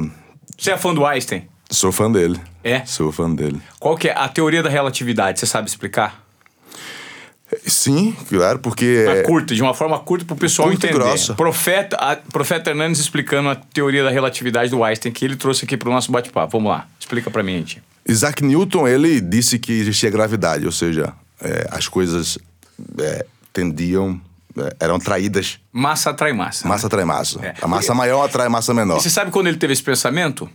você é fã do Einstein? Sou fã dele. É? Sou fã dele. Qual que é a teoria da relatividade? Você sabe explicar? Sim, claro, porque. Uma é- curta, de uma forma curta pro pessoal Curta entender. grossa. Profeta, a, Profeta Hernandes explicando a teoria da relatividade do Einstein que ele trouxe aqui pro nosso bate-papo. Vamos lá, explica pra mim, gente. Isaac Newton, ele disse que existia gravidade, ou seja, é, as coisas é, tendiam. é, eram atraídas. Massa atrai massa. Massa atrai massa. É. A massa maior atrai massa menor. E você sabe quando ele teve esse pensamento?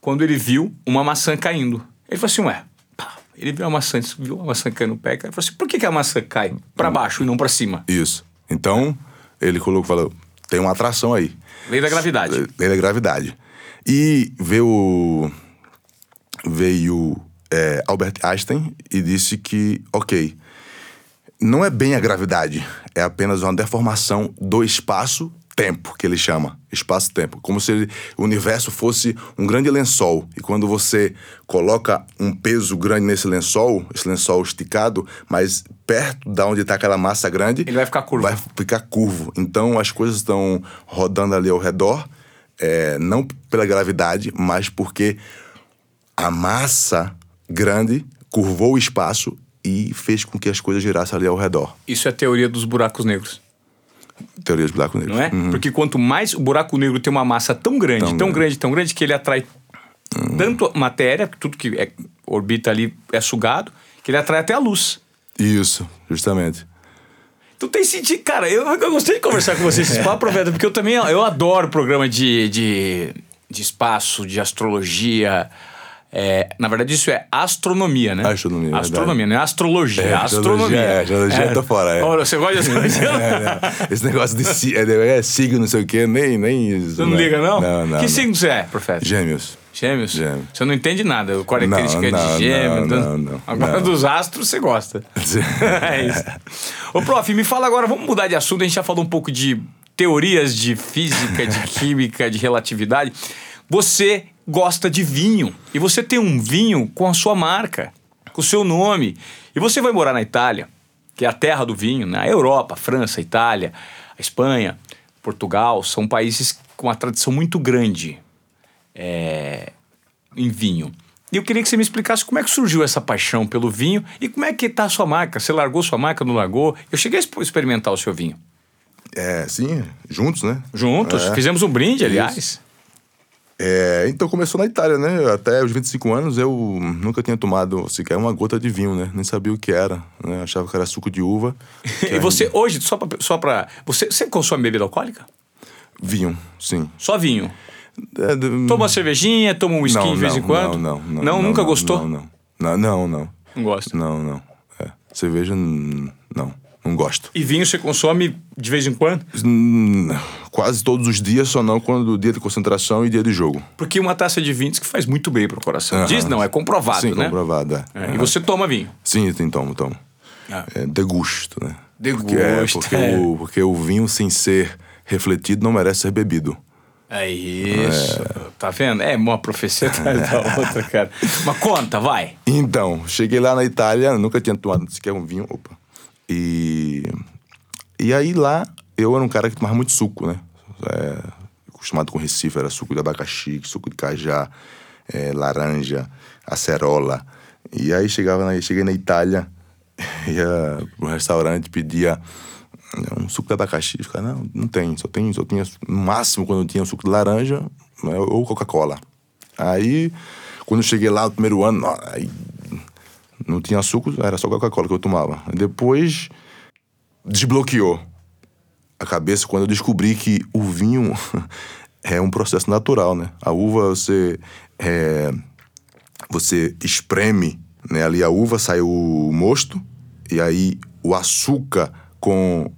Quando ele viu uma maçã caindo. Ele falou assim, ué, pá, ele viu a maçã, viu uma maçã caindo no pé. Ele falou assim, por que, que a maçã cai pra baixo e não pra cima? Isso. Então, ele colocou, falou: tem uma atração aí. Lei da gravidade. Lei da gravidade. E veio, veio é, Albert Einstein e disse que, ok, não é bem a gravidade, é apenas uma deformação do espaço-tempo, que ele chama. Espaço-tempo. Como se o universo fosse um grande lençol. E quando você coloca um peso grande nesse lençol, esse lençol esticado, mas perto da onde está aquela massa grande. Ele vai ficar curvo. Vai ficar curvo. Então as coisas estão rodando ali ao redor, é, não pela gravidade, mas porque a massa grande curvou o espaço e fez com que as coisas girassem ali ao redor. Isso é a teoria dos buracos negros, Teoria dos buracos negros. não é? Porque quanto mais o buraco negro tem uma massa tão grande, tão, Uhum. Tão grande, tão grande, que ele atrai tanto matéria, tudo que é, orbita ali é sugado, que ele atrai até a luz. Isso, justamente. Tu tem sentido. Cara, eu, eu gostei de conversar com você esses papos, profeta, porque eu também eu adoro programa de, de, de espaço, de astrologia. É, na verdade, isso é astronomia, né? Astronomia, é Astronomia, não é astrologia. É, É, astronomia. astrologia, é, astrologia eu tô fora, é. Olha, você gosta de astrologia? É, não. Esse negócio de si- é, é, signo, não sei o quê, nem, nem isso. Você não liga, não? Não, não. que não. signo você é, profeta? Gêmeos. Gêmeos? Gêmeos. Você não entende nada, característica Não, não, de gêmeos. não, não, não, agora não. dos astros você gosta. é isso. Ô, prof, me fala agora, vamos mudar de assunto. A gente já falou um pouco de teorias de física, de química, de relatividade. Você gosta de vinho. E você tem um vinho com a sua marca, com o seu nome. E você vai morar na Itália, que é a terra do vinho, na Europa, França, Itália, a Espanha, Portugal, são países com uma tradição muito grande é, em vinho. E eu queria que você me explicasse como é que surgiu essa paixão pelo vinho e como é que tá a sua marca. Você largou sua marca, não largou? Eu cheguei a exp- experimentar o seu vinho. É, sim, juntos, né? Juntos, É. fizemos um brinde, aliás. É, então começou na Itália, né? Até os 25 anos eu nunca tinha tomado sequer uma gota de vinho, né? Nem sabia o que era, né? Achava que era suco de uva. E você, hoje, só pra, só pra. Você, você consome bebida alcoólica? Vinho, sim. Só vinho. É, de- Toma uma cervejinha, toma um whisky não, de vez não, em quando? Não, não, não. Não, nunca gostou? Não, não. Não, não, não. Não gosta. Não, não. É. Cerveja, hum, não. Não gosto. E vinho você consome de vez em quando? Hum, Quase todos os dias, só não quando dia de concentração e dia de jogo. Porque uma taça de vinho diz que faz muito bem pro coração. Aham. Diz não, é comprovado, Sim, né? comprovado, é. É, E você toma vinho. Sim, sim, tomo, tomo. Ah. É, degusto, né? Degusto, Porque, é, porque, é. O, porque o vinho sem ser refletido não merece ser bebido. É isso. Tá vendo? É uma profecia atrás da outra, cara. Mas conta, vai. Então, cheguei lá na Itália, nunca tinha tomado sequer um vinho. Opa. E, e aí lá eu era um cara que tomava muito suco, né? É, acostumado com Recife, era suco de abacaxi, suco de cajá, é, laranja, acerola. E aí chegava na, cheguei na Itália, ia pro restaurante, pedia um suco de abacaxi. Ficava, não, não tem, só tem, só tinha, no máximo quando tinha suco de laranja né, ou Coca-Cola. Aí, quando eu cheguei lá no primeiro ano, aí não tinha suco, era só Coca-Cola que eu tomava. Depois, desbloqueou a cabeça quando eu descobri que o vinho é um processo natural, né? A uva, você, é, você espreme né? ali a uva, sai o mosto, e aí o açúcar com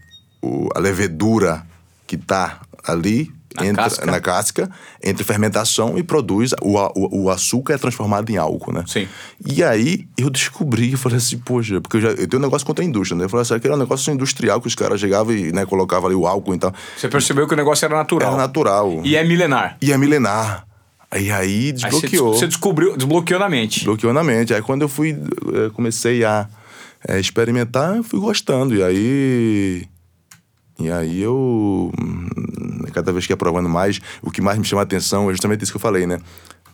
o, a levedura que tá ali Na casca. na casca, entra em fermentação e produz. O, o, o açúcar é transformado em álcool, né? Sim. E aí eu descobri, eu falei assim, poxa, porque eu, já, eu tenho um negócio contra a indústria, né? Eu falei assim, aquele era um negócio industrial que os caras chegavam e né, colocavam ali o álcool e tal. Você percebeu que o negócio era natural. Era natural. E é milenar. E é milenar. Aí, aí Aí você, desbloqueou. você descobriu, desbloqueou na mente. Desbloqueou na mente. Aí quando eu fui, eh, comecei a eh, experimentar, eu fui gostando. E aí. E aí eu. Cada vez que ia provando mais, o que mais me chama a atenção é justamente isso que eu falei, né?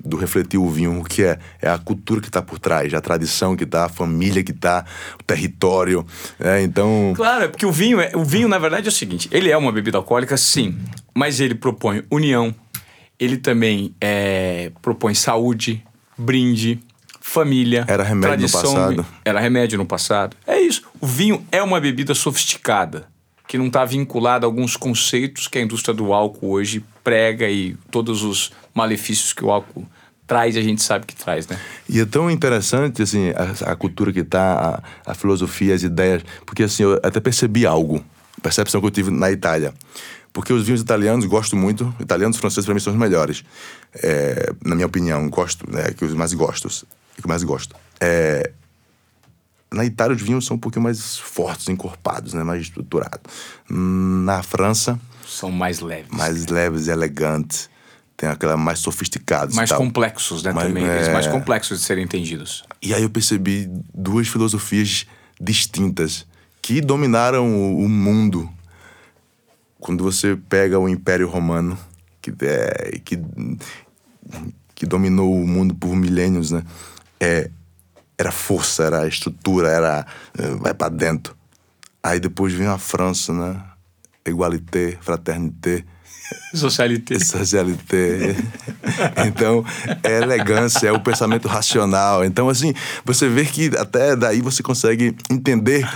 Do refletir o vinho, o que é? É a cultura que tá por trás, a tradição que tá, a família que tá, o território. né? Então. Claro, é porque o vinho, é, o vinho, na verdade, é o seguinte: ele é uma bebida alcoólica, sim, mas ele propõe união, ele também é, propõe saúde, brinde, família. Era remédio no tradição, passado. Era remédio no passado. É isso. O vinho é uma bebida sofisticada, que não está vinculada a alguns conceitos que a indústria do álcool hoje prega e todos os malefícios que o álcool traz, a gente sabe que traz, né? E é tão interessante, assim, a, a cultura que tá, a, a filosofia, as ideias, porque, assim, eu até percebi algo, percepção que eu tive na Itália. Porque os vinhos italianos, gosto muito, italianos e franceses, para mim, são os melhores. É, na minha opinião, gosto, né, que os mais gosto, que mais gosto. É, na Itália, os vinhos são um pouquinho mais fortes, encorpados, né, mais estruturados. Na França, São mais leves. mais leves e elegantes. Tem aquela mais sofisticados mais complexos, né? Mais- também. É. mais complexos de serem entendidos. E aí eu percebi duas filosofias distintas que dominaram o, o mundo. Quando você pega o Império Romano, que, é, que, que dominou o mundo por milênios, né? É, era força, era estrutura, era eh, vai pra dentro. Aí depois vem a França, né? Igualité, fraternité. Socialité. Socialité. então, é elegância, é o pensamento racional. Então, assim, você vê que até daí você consegue entender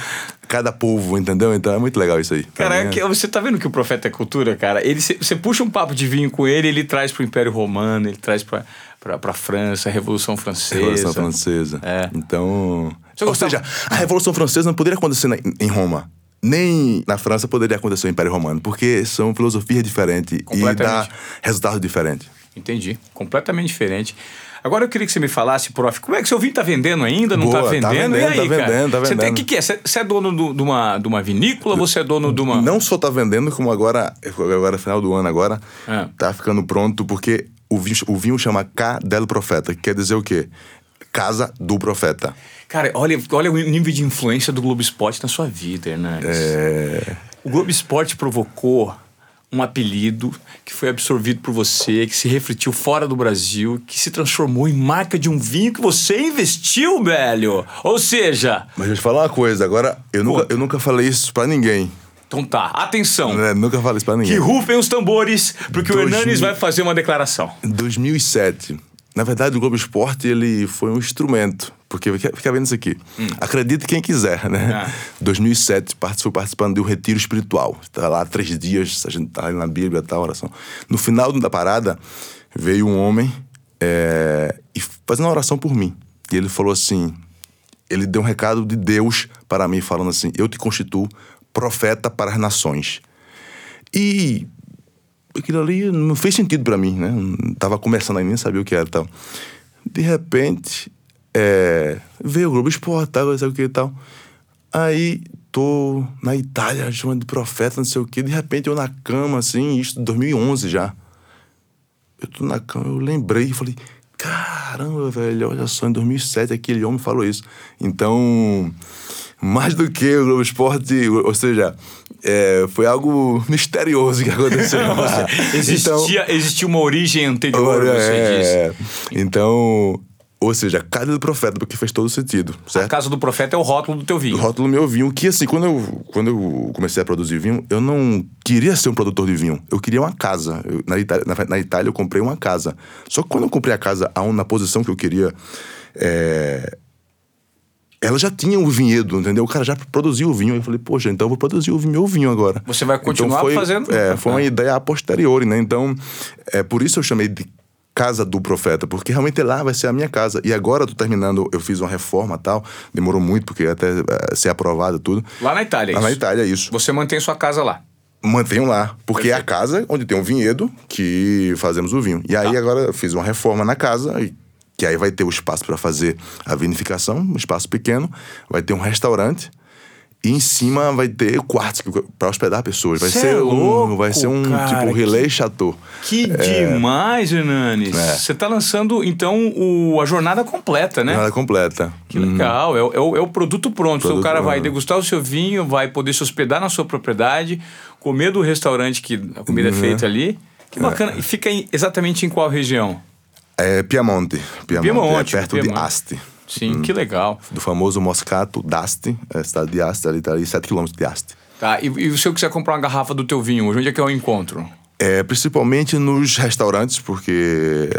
cada povo, entendeu? Então é muito legal isso aí. Cara, mim, é você tá vendo que o profeta é cultura, cara? Ele, você puxa um papo de vinho com ele, ele traz pro Império Romano, ele traz pra, pra, pra França, a Revolução Francesa. Revolução Francesa. É. Então. Ou gostava- seja, a Revolução Francesa não poderia acontecer na- em Roma. Nem na França poderia acontecer o Império Romano, porque são filosofias diferentes e dá resultados diferentes. Entendi. Completamente diferente. Agora eu queria que você me falasse, prof, como é que seu vinho tá vendendo ainda? Não tá Boa, tá vendendo? e vendendo, aí, tá cara? vendendo, tá Você tem- vendendo. O que, que é? Você é dono do- de uma, de uma vinícola? Você é dono de uma. Não só tá vendendo, como agora, agora final do ano agora, Ah. tá ficando pronto, porque o vinho, o vinho chama K del Profeta, que quer dizer o quê? Casa do Profeta. Cara, olha, olha o nível de influência do Globo Esporte na sua vida, Hernandes. É... O Globo Esporte provocou um apelido que foi absorvido por você, que se refletiu fora do Brasil, que se transformou em marca de um vinho que você investiu, velho. Ou seja, Mas deixa eu te falar uma coisa, agora, eu nunca, eu nunca falei isso pra ninguém. Então tá, atenção. né? Nunca falei isso pra Que ninguém. rufem os tambores, porque o Hernanes mil- vai fazer uma declaração. Em 2007, na verdade, o Globo Esporte ele foi um instrumento. Porque fica, vendo isso aqui. Acredite quem quiser, né? Hum. Ah. 2007, participou participando de um retiro espiritual. Estava lá três dias, a gente estava ali na Bíblia, tal, oração. No final da parada, veio um homem é, e fazendo uma oração por mim. E ele falou assim: ele deu um recado de Deus para mim, falando assim: Eu te constituo profeta para as nações. E aquilo ali não fez sentido pra mim, né? Tava começando ainda, nem sabia o que era tal. De repente, é, veio o Globo Esporte, tal, sabe o que e tal. Aí, tô na Itália, chamando de profeta, não sei o que. De repente, eu na cama, assim, isso em 2011 já. Eu tô na cama, eu lembrei e falei, caramba, velho, olha só, em 2007 aquele homem falou isso. Então, mais do que o Globo Esporte, ou seja, é, foi algo misterioso que aconteceu. existia, então, existia uma origem anterior, é, você disse. Então, ou seja, Casa do Profeta, porque fez todo sentido, certo? A Casa do Profeta é o rótulo do teu vinho. O rótulo do meu vinho, que assim, quando eu, quando eu comecei a produzir vinho, eu não queria ser um produtor de vinho. Eu queria uma casa. Eu, na, Itália, na, na, Itália eu comprei uma casa. Só que quando eu comprei a casa na posição que eu queria, é, ela já tinha o vinhedo, entendeu? O cara já produziu o vinho. Eu falei, poxa, então eu vou produzir o meu vinho agora. Você vai continuar então foi, fazendo? É, foi uma ideia a posteriori, né? Então, é por isso eu chamei de casa do profeta, porque realmente lá vai ser a minha casa. E agora eu tô terminando, eu fiz uma reforma tal, demorou muito porque até uh, ser aprovado tudo. Lá na Itália, Lá isso. na Itália, isso. Você mantém sua casa lá. Mantenho lá, porque Perfeito. é a casa onde tem um vinhedo que fazemos o vinho. E aí tá. agora eu fiz uma reforma na casa que aí vai ter o espaço para fazer a vinificação, um espaço pequeno, vai ter um restaurante e em cima vai ter quartos para hospedar pessoas. Vai Cê ser é louco, um, vai ser um cara, tipo relé chateau. Que é, demais, Hernanes. Você está lançando então o, a jornada completa, né? Jornada completa. Que legal. É, é, o, é, o, produto pronto. Produto então o cara vai degustar o seu vinho, vai poder se hospedar na sua propriedade, comer do restaurante que a comida uhum. é feita ali. Que bacana. E fica em, exatamente em qual região? É Piemonte. Piemonte, Piemonte é perto Piemonte. de Asti. Sim, hum. que legal. Do famoso Moscato d'Asti, é, cidade de Asti, ali está ali 7 km de Asti. Tá, e, e se eu quiser comprar uma garrafa do teu vinho, onde é que eu encontro? É, principalmente nos restaurantes, porque...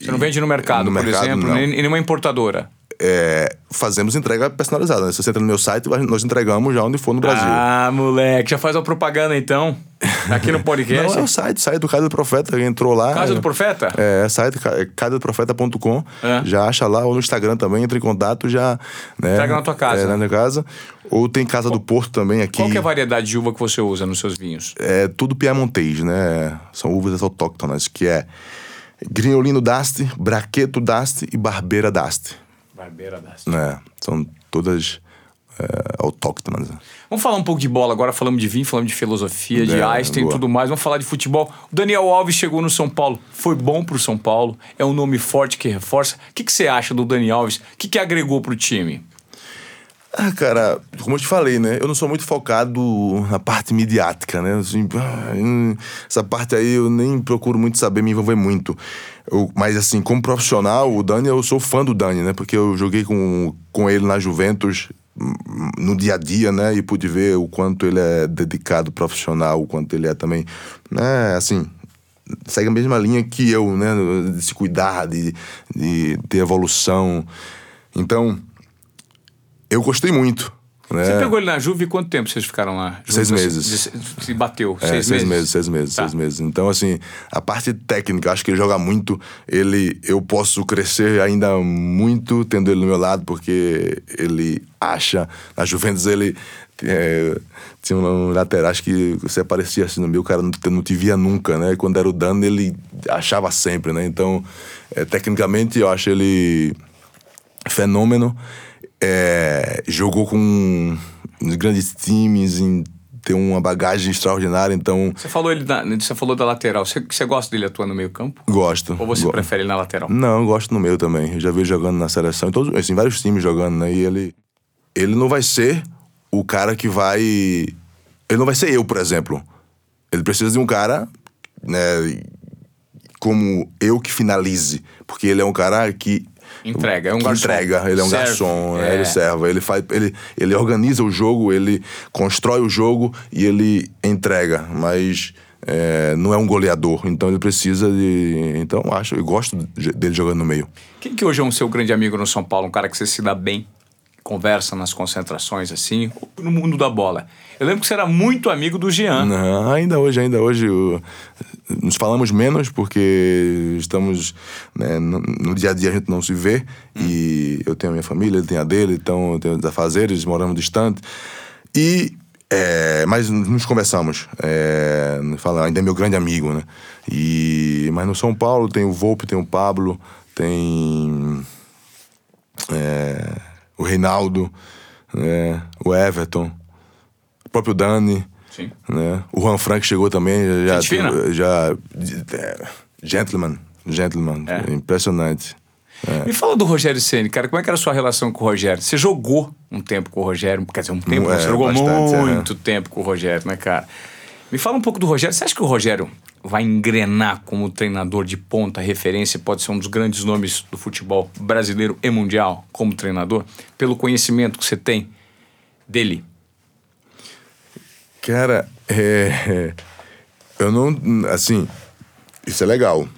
Você não vende no mercado, no por mercado, exemplo, não. nem, nem numa importadora? É, fazemos entrega personalizada. Né? Se você entra no meu site, nós entregamos já onde for no Brasil. Ah, moleque, já faz uma propaganda então. Aqui no podcast. Não, é o site, site do Casa do Profeta, entrou lá. Casa do Profeta? É, site casadoprofeta.com. É. Já acha lá, ou no Instagram também, entra em contato, já. Né, Entrega na tua casa. É, na minha casa. Ou tem Casa qual, do Porto também aqui. Qual que é a variedade de uva que você usa nos seus vinhos? É tudo piemontês, né? São uvas autóctonas, que é Grignolino d'Asti, Braqueto d'Asti e Barbeira d'Asti. Barbeira d'Asti. É, são todas é, autóctonas. Vamos falar um pouco de bola agora, falamos de vinho, falamos de filosofia, de é, Einstein e tudo mais. Vamos falar de futebol. O Daniel Alves chegou no São Paulo, foi bom pro São Paulo, é um nome forte que reforça. O que, que você acha do Daniel Alves? O que, que agregou pro time? Ah, cara, como eu te falei, né? Eu não sou muito focado na parte midiática, né? Assim, essa parte aí eu nem procuro muito saber, me envolver muito. Eu, mas, assim, como profissional, o Dani, eu sou fã do Dani, né? Porque eu joguei com, com ele na Juventus no dia a dia, né? E pude ver o quanto ele é dedicado profissional, o quanto ele é também, né? Assim, segue a mesma linha que eu, né? De se cuidar, de, de ter evolução. Então eu gostei muito. Né? Você pegou ele na Juve e quanto tempo vocês ficaram lá? Seis meses. Se bateu? É, seis, seis meses? meses? Seis meses, tá. seis meses. Então, assim, a parte técnica, acho que ele joga muito. Ele, eu posso crescer ainda muito tendo ele do meu lado, porque ele acha. Na Juventus, ele é, tinha um lateral, acho que você aparecia assim no meu, o cara não, não te via nunca, né? Quando era o Dano, ele achava sempre, né? Então, é, tecnicamente, eu acho ele fenômeno é, jogou com grandes times, em, tem uma bagagem extraordinária, então... Você falou, ele da, você falou da lateral, você, você gosta dele atuando no meio campo? Gosto. Ou você go prefere ele na lateral? Não, eu gosto no meio também. Eu já vi jogando na seleção, em todos, assim, vários times jogando, né? E ele, ele não vai ser o cara que vai... Ele não vai ser eu, por exemplo. Ele precisa de um cara, né, como eu que finalize. Porque ele é um cara que Entrega, é um garçom. Entrega, ele é um serve. garçom, é. ele serve, ele faz, ele, ele organiza o jogo, ele constrói o jogo e ele entrega, mas é, não é um goleador, então ele precisa de, então acho, eu gosto dele jogando no meio. Quem que hoje é um seu grande amigo no São Paulo, um cara que você se dá bem? Conversa nas concentrações, assim, no mundo da bola. Eu lembro que você era muito amigo do Jean. Não, ainda hoje, ainda hoje. Eu, nos falamos menos porque estamos. Né, no, no, dia a dia a gente não se vê. Hum. E eu tenho a minha família, ele tem a dele, então eu tenho os afazeres, moramos distante. E. É, mas nos conversamos. É, fala, ainda é meu grande amigo, né? E, mas no São Paulo tem o Volpe, tem o Pablo, tem. É, o Reinaldo, né? o Everton, o próprio Dani. Sim. Né? O Juan Frank chegou também, já. Gente fina. já é, gentleman. Gentleman. É. Impressionante. Me fala do Rogério Ceni, cara. Como é que era a sua relação com o Rogério? Você jogou um tempo com o Rogério, quer dizer, um tempo, É, você jogou bastante, muito tempo com o Rogério, né, cara? Me fala um pouco do Rogério. Você acha que o Rogério vai engrenar como treinador de ponta, referência, pode ser um dos grandes nomes do futebol brasileiro e mundial como treinador, pelo conhecimento que você tem dele? Cara, é, eu não. Assim, isso é legal.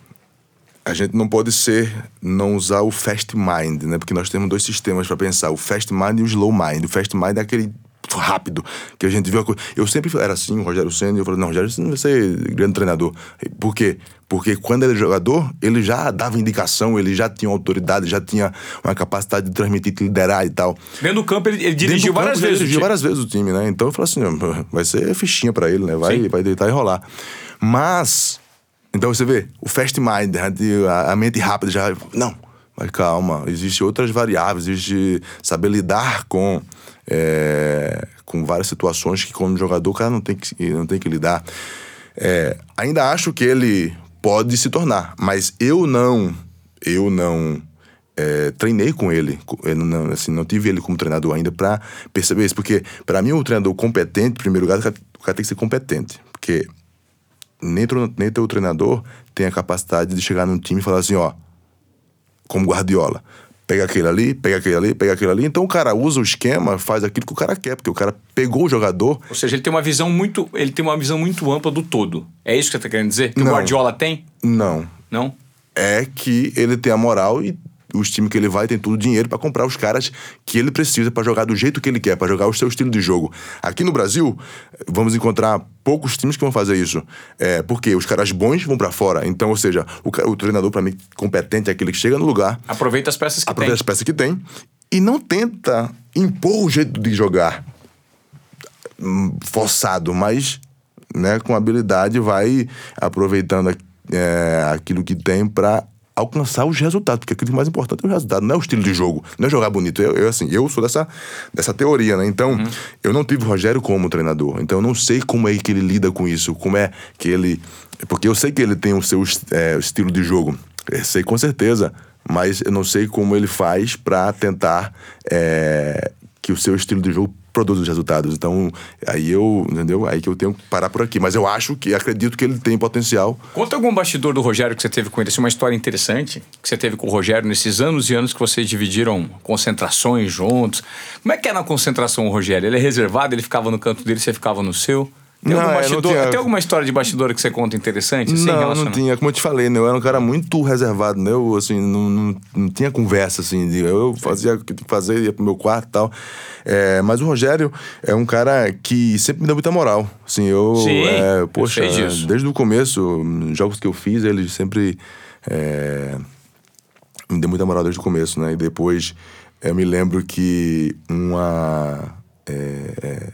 A gente não pode ser, não usar o fast mind, né? Porque nós temos dois sistemas para pensar: o fast mind e o slow mind. O fast mind é aquele rápido que a gente viu a coisa. Eu sempre era assim, o Rogério Senna, eu falei: não, Rogério Senna vai ser grande treinador. Por quê? Porque quando ele era jogador, ele já dava indicação, ele já tinha autoridade, já tinha uma capacidade de transmitir, de liderar e tal. Dentro do campo, ele, ele dirigiu campo, várias ele vezes. Dirigiu várias vezes o time, né? Então eu falei assim: "Não, vai ser fichinha pra ele, né? Vai, Sim. vai deitar e rolar. Mas, então você vê, o fast mind, a, a mente rápida já. Não, mas calma, existem outras variáveis, existe saber lidar com. é, com várias situações que, como jogador, o cara não tem que, não tem que lidar. É, ainda acho que ele pode se tornar, mas eu não. Eu não é, treinei com ele, eu não, assim, não tive ele como treinador ainda pra perceber isso, porque pra mim o treinador competente, em primeiro lugar, o cara, o cara tem que ser competente, porque nem, nem teu treinador tem a capacidade de chegar num time e falar assim, ó, como Guardiola, pega aquele ali, pega aquele ali, pega aquele ali, então o cara usa o esquema, faz aquilo que o cara quer, porque o cara pegou o jogador Ou seja, ele tem uma visão muito, ele tem uma visão muito ampla do todo. É isso que você está querendo dizer? Que o Não. Guardiola tem? não, Não? é que ele tem a moral e os times que ele vai tem todo o dinheiro pra comprar os caras que ele precisa pra jogar do jeito que ele quer, pra jogar o seu estilo de jogo. Aqui no Brasil, vamos encontrar poucos times que vão fazer isso. É, porque os caras bons vão pra fora. Então, ou seja, o, o treinador pra mim competente é aquele que chega no lugar, Aproveita as peças que aproveita tem. as peças que tem e não tenta impor o jeito de jogar hum, forçado, mas né, com habilidade vai aproveitando é, aquilo que tem pra alcançar os resultados, porque aquilo que é mais importante é o resultado, não é o estilo de jogo, não é jogar bonito. Eu, eu, assim, eu sou dessa, dessa teoria, né? Então, eu não tive o Rogério como treinador, então eu não sei como é que ele lida com isso, como é que ele... Porque eu sei que ele tem o seu é, estilo de jogo, eu sei com certeza, mas eu não sei como ele faz pra tentar é, que o seu estilo de jogo produza os resultados. Então, aí eu, entendeu? Aí que eu tenho que parar por aqui. Mas eu acho que, acredito que ele tem potencial. Conta algum bastidor do Rogério que você teve com ele, assim, uma história interessante que você teve com o Rogério nesses anos e anos que vocês dividiram concentrações juntos. Como é que é na concentração o Rogério? Ele é reservado, ele ficava no canto dele, você ficava no seu? Tem, Não, algum é, bastidor, tinha- tem alguma história de bastidor que você conta interessante? Assim, não, não tinha. Como eu te falei, né? Eu era um cara muito reservado, né? Eu, assim, não, não, não tinha conversa, assim. de- Eu fazia o que fazer, ia pro meu quarto e tal. É, mas o Rogério é um cara que sempre me deu muita moral. Assim, eu... Sim, é, eu poxa, disso. desde o começo, jogos que eu fiz, ele sempre... é, me deu muita moral desde o começo, né? E depois eu me lembro que uma. É, é,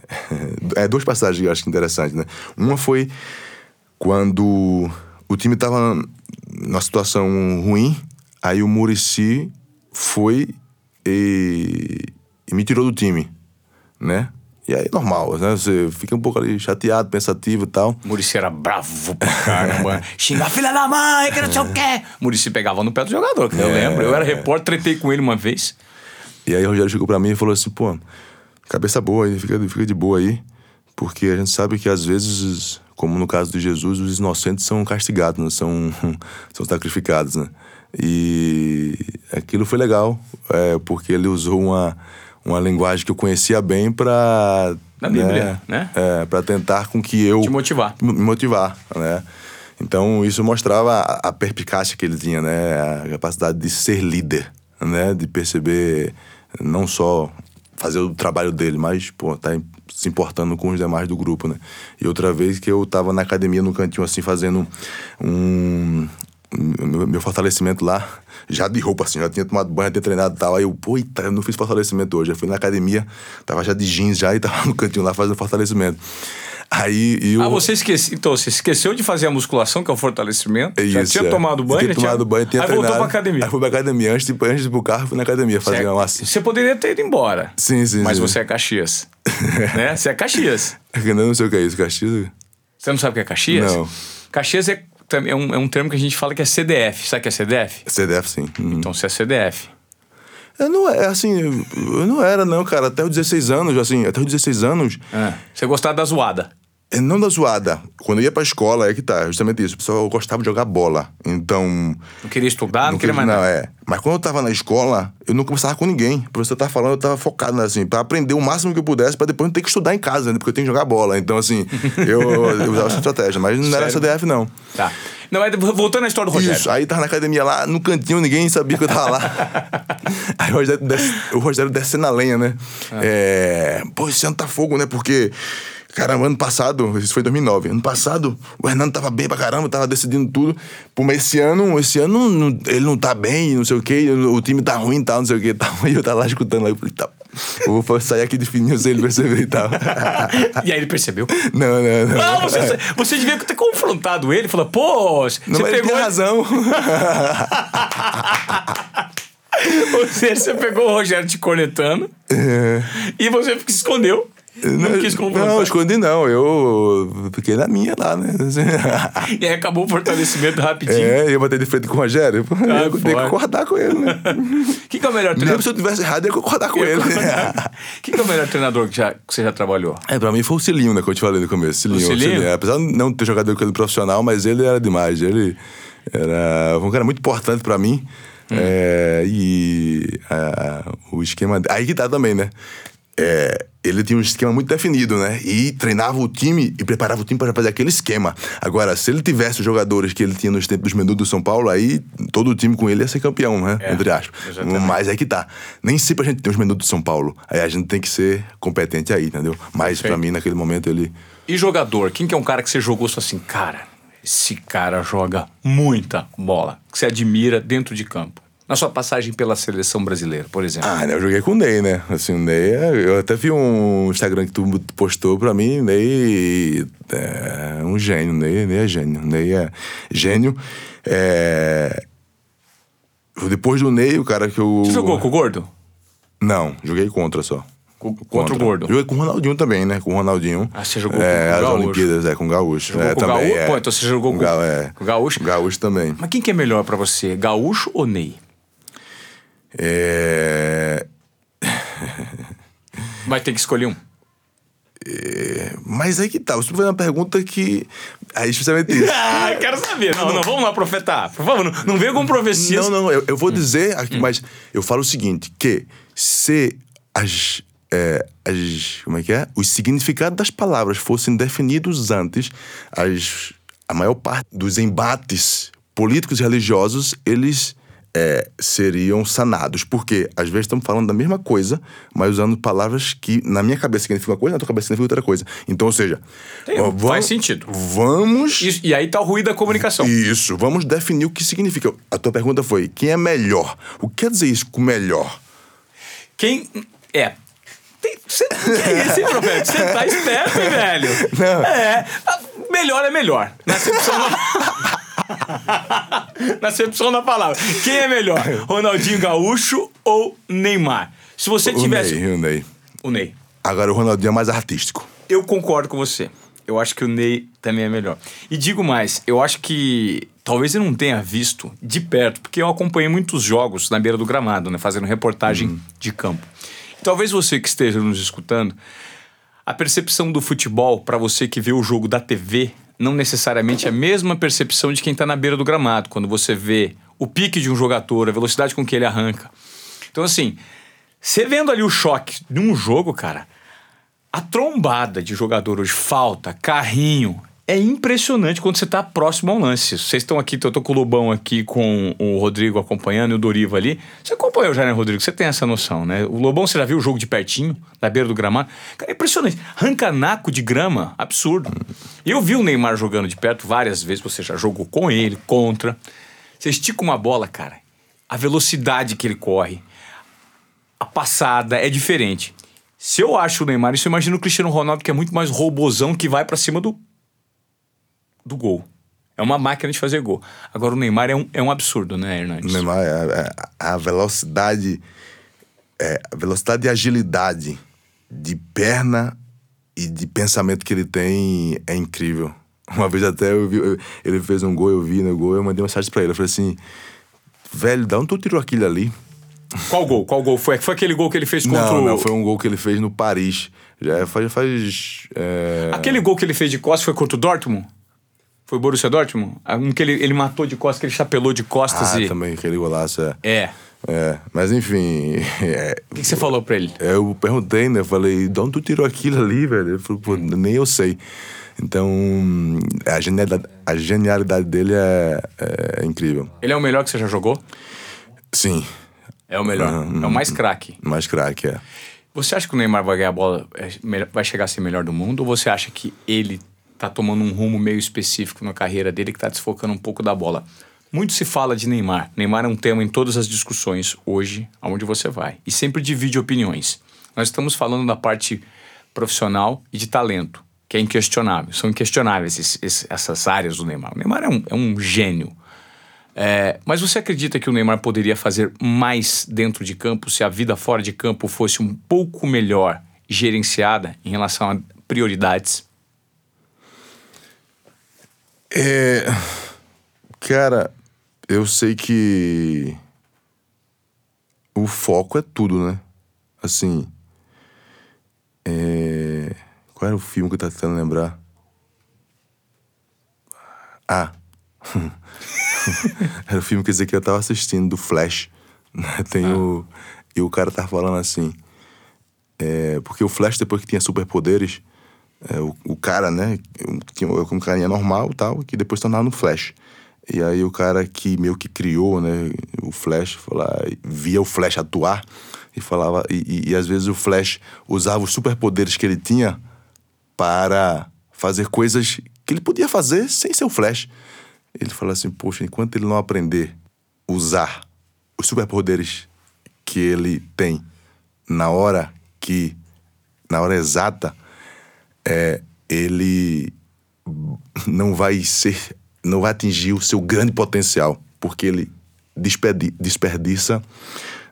é, duas passagens que eu acho interessantes, né? Uma foi quando o time tava numa situação ruim, aí o Murici foi e, e me tirou do time, né? E aí, normal, né? Você fica um pouco ali chateado, pensativo e tal. Murici era bravo pra caramba. Xinga a filha da mãe, que não sei o quê. Murici pegava no pé do jogador, que eu É. lembro. Eu era repórter, tretei com ele uma vez. E aí o Rogério chegou pra mim e falou assim, pô, cabeça boa aí, fica, fica de boa aí. Porque a gente sabe que às vezes, como no caso de Jesus, os inocentes são castigados, né? são, são sacrificados, né? E aquilo foi legal, é, porque ele usou uma, uma linguagem que eu conhecia bem pra... Na Bíblia, né? É, pra tentar com que eu... Te motivar. Me motivar, né? Então isso mostrava a, a perpicácia que ele tinha, né? A capacidade de ser líder, né? De perceber não só fazer o trabalho dele, mas, pô, tá se importando com os demais do grupo, né? E outra vez que eu tava na academia, no cantinho, assim, fazendo um... Meu, meu fortalecimento lá, já de roupa, assim, já tinha tomado banho, já tinha treinado e tal. Aí eu, pô, eita, eu não fiz fortalecimento hoje. Eu fui na academia, tava já de jeans já e tava no cantinho lá fazendo fortalecimento. Aí eu. Ah, você esqueceu. Então, você esqueceu de fazer a musculação, que é o fortalecimento. É já isso, tinha é. tomado banho, Tinha tomado banho, tinha Aí treinado. voltou pra academia. Aí fui pra academia. Antes de, antes de ir pro carro, fui na academia fazer uma Você, você poderia ter ido embora. Sim, sim, Mas sim. você é Caxias. né? Você é Caxias. Eu não sei o que é isso, Caxias. Você não sabe o que é Caxias? Não. Caxias é é um, é um termo que a gente fala que é CDF. Sabe o que é CDF? CDF, sim. Uhum. Então você é CDF. Eu não é assim, eu não era, não, cara. Até os 16 anos, assim, até os 16 anos. É. Você gostava da zoada. É, Não da zoada. Quando eu ia pra escola, é que tá, justamente isso. O pessoal gostava de jogar bola. Então. Não queria estudar, não, queria mais não, é. Mas quando eu tava na escola, eu não conversava com ninguém. O professor tava falando, eu tava focado, né, assim, pra aprender o máximo que eu pudesse, pra depois não ter que estudar em casa, né? Porque eu tenho que jogar bola. Então, assim, eu, eu usava essa estratégia. Mas não era Sério? CDF, não. Tá. Não, mas voltando à história do Rogério. Isso, aí tava na academia lá, no cantinho, ninguém sabia que eu tava lá. aí o Rogério, desce, o Rogério descendo a lenha, né? É. Pô, esse ano tá fogo, né? Porque. Caramba, ano passado, isso foi em 2009. Ano passado, o Hernando tava bem pra caramba, tava decidindo tudo. Pô, mas esse ano, esse ano não- ele não tá bem, não sei o quê, o time tá ruim e tal, não sei o quê tal. E eu tava lá escutando lá, eu falei, tá, eu vou sair aqui de fininho sem ele perceber e tal. E aí ele percebeu. não, não, não. Não, você, você devia ter confrontado ele. Falou, pô, você Não, mas ele pegou. tem razão. Ou seja, você pegou o Rogério te cornetando e você se escondeu. Não, quis confrontar. Não, escondi não. Eu fiquei na minha lá, né? E aí acabou o fortalecimento rapidinho. É, eu bater de frente com o Rogério. Ah, eu tenho que concordar com ele, né? Quem que é o melhor Mesmo treinador? se eu tivesse errado, eu ia concordar com ele. Quem que é o melhor treinador que, já, que você já trabalhou? É, pra mim foi o Cilinho, né? Que eu te falei no começo. Cilinho, O Cilinho? Cilinho. Apesar de não ter jogado com ele profissional, mas ele era demais. Ele era um cara muito importante pra mim. Hum. É, e ah, o esquema. Aí que tá também, né? É, ele tinha um esquema muito definido, né? E treinava o time e preparava o time para fazer aquele esquema. Agora, se ele tivesse os jogadores que ele tinha nos tempos dos menudos do São Paulo, aí todo o time com ele ia ser campeão, né? É, Entre aspas. exatamente. Mas aí que tá. Nem sempre a gente tem os menudos do São Paulo. Aí a gente tem que ser competente aí, entendeu? Mas pra Perfeito. mim, naquele momento, ele. E jogador? Quem que é um cara que você jogou só assim, cara, esse cara joga muita bola, que você admira dentro de campo? Na sua passagem pela seleção brasileira, por exemplo. Ah, né? Eu joguei com o Ney, né? Assim, o Ney. é- Eu até vi um Instagram que tu postou pra mim. Ney é um gênio. Ney, Ney é gênio. Ney é gênio. É... Depois do Ney, o cara que eu. Você jogou com o Gordo? Não, joguei contra só. Co- Contra o Gordo. Joguei com o Ronaldinho também, né? Com o Ronaldinho. Ah, você jogou é, com o as Gaúcho. Olimpíadas, é, com o Gaúcho. Jogou é, com também, Gaúcho? é. Pô, então você jogou com- Ga- é. com o Gaúcho? Gaúcho também. Mas quem que é melhor pra você, Gaúcho ou Ney? É... Vai ter que escolher um. Mas aí que tá, você foi uma pergunta que. Aí, justamente isso. Ah, quero saber. Não, não, vamos lá profetar. Por favor, não, não venha com profecias. Não, não, eu, eu Hum. vou dizer aqui, mas eu falo o seguinte: que se as, é, as. Como é que é? Os significados das palavras fossem definidos antes, as, a maior parte dos embates políticos e religiosos, eles. É, seriam sanados. Porque às vezes estamos falando da mesma coisa, mas usando palavras que na minha cabeça significam uma coisa, na tua cabeça significa outra coisa. Então, ou seja, Tem, ó, faz sentido. Vamos Isso- e aí tá o ruído da comunicação. isso, vamos definir o que significa. A tua pergunta foi: quem é melhor? O que quer dizer isso com melhor? Quem. É. Tem, cê, que é esse, profeta? Você tá esperto, hein, velho? Não. É. a- Melhor é melhor. Na acepção. Na acepção da palavra. Quem é melhor? Ronaldinho Gaúcho ou Neymar? Se você tivesse. O Ney, o Ney. O Ney. Agora o Ronaldinho é mais artístico. Eu concordo com você. Eu acho que o Ney também é melhor. E digo mais, eu acho que talvez eu não tenha visto de perto, porque eu acompanhei muitos jogos na beira do gramado, né, fazendo reportagem de campo. E talvez você que esteja nos escutando, a percepção do futebol para você que vê o jogo da TV não necessariamente é a mesma percepção de quem está na beira do gramado, quando você vê o pique de um jogador, a velocidade com que ele arranca. Então assim, você vendo ali o choque de um jogo, cara, a trombada de jogador hoje, falta, carrinho, é impressionante quando você tá próximo ao lance. Vocês estão aqui, eu tô com o Lobão aqui, com o Rodrigo acompanhando e o Doriva ali. Você acompanhou já, né, Rodrigo? Você tem essa noção, né? O Lobão, você já viu o jogo de pertinho, na beira do gramado? Cara, é impressionante. Rancanaco de grama, absurdo. Eu vi o Neymar jogando de perto várias vezes, você já jogou com ele, contra. Você estica uma bola, cara, a velocidade que ele corre, a passada é diferente. Se eu acho o Neymar, isso eu imagino o Cristiano Ronaldo, que é muito mais robozão que vai pra cima do, do gol. É uma máquina de fazer gol. Agora o Neymar é um, é um absurdo, né, O Hernandes? Neymar, é- é- a velocidade, é, a velocidade e agilidade de perna e de pensamento que ele tem é incrível. Uma vez até eu vi, eu- ele fez um gol, eu vi no gol, eu mandei uma mensagem pra ele. Eu falei assim, velho, da onde tu tirou aquilo ali? Qual gol? Qual gol foi? Foi aquele gol que ele fez contra Não, o... não, foi um gol que ele fez no Paris. Já faz. faz é, Aquele gol que ele fez de costas foi contra o Dortmund? Foi o Borussia Dortmund? Ah, Um que ele, ele matou de costas, que ele chapelou de costas Ah, e... também, aquele golaço, é. É. É, mas enfim. é, O que, que você falou pra ele? eu perguntei, né? Eu falei, de onde tu tirou aquilo ali, velho? Ele falou, pô, nem eu sei. Então, a genialidade, a genialidade dele é, é incrível. Ele é o melhor que você já jogou? Sim, É o melhor. Uhum. É o mais craque. mais craque, é. Você acha que o Neymar vai ganhar a bola, é, vai chegar a ser melhor do mundo? Ou você acha que ele tá tomando um rumo meio específico na carreira dele que tá desfocando um pouco da bola? Muito se fala de Neymar. Neymar é um tema em todas as discussões hoje, aonde você vai. E sempre divide opiniões. Nós estamos falando da parte profissional e de talento, que é inquestionável. São inquestionáveis esses- essas áreas do Neymar. O Neymar é um, é um gênio. É, mas você acredita que o Neymar poderia fazer mais dentro de campo se a vida fora de campo fosse um pouco melhor gerenciada em relação a prioridades? É. Cara, eu sei que. O foco é tudo, né? Assim. É... Qual era o filme que eu tava tentando lembrar? Ah. era o filme que dizer que eu tava assistindo, do Flash. Tem o. E o cara tava falando assim. É, porque o Flash, depois que tinha superpoderes, é, o, o cara, né, tinha um carinha normal tal, que depois tornava no Flash. E aí o cara que meio que criou, né, o Flash, falava, via o Flash atuar e falava, e, e, e às vezes o Flash usava os superpoderes que ele tinha para fazer coisas que ele podia fazer sem ser o Flash. Ele falou assim, poxa, enquanto ele não aprender usar os superpoderes que ele tem na hora que na hora exata é, ele não vai ser não vai atingir o seu grande potencial porque ele desperdi, desperdiça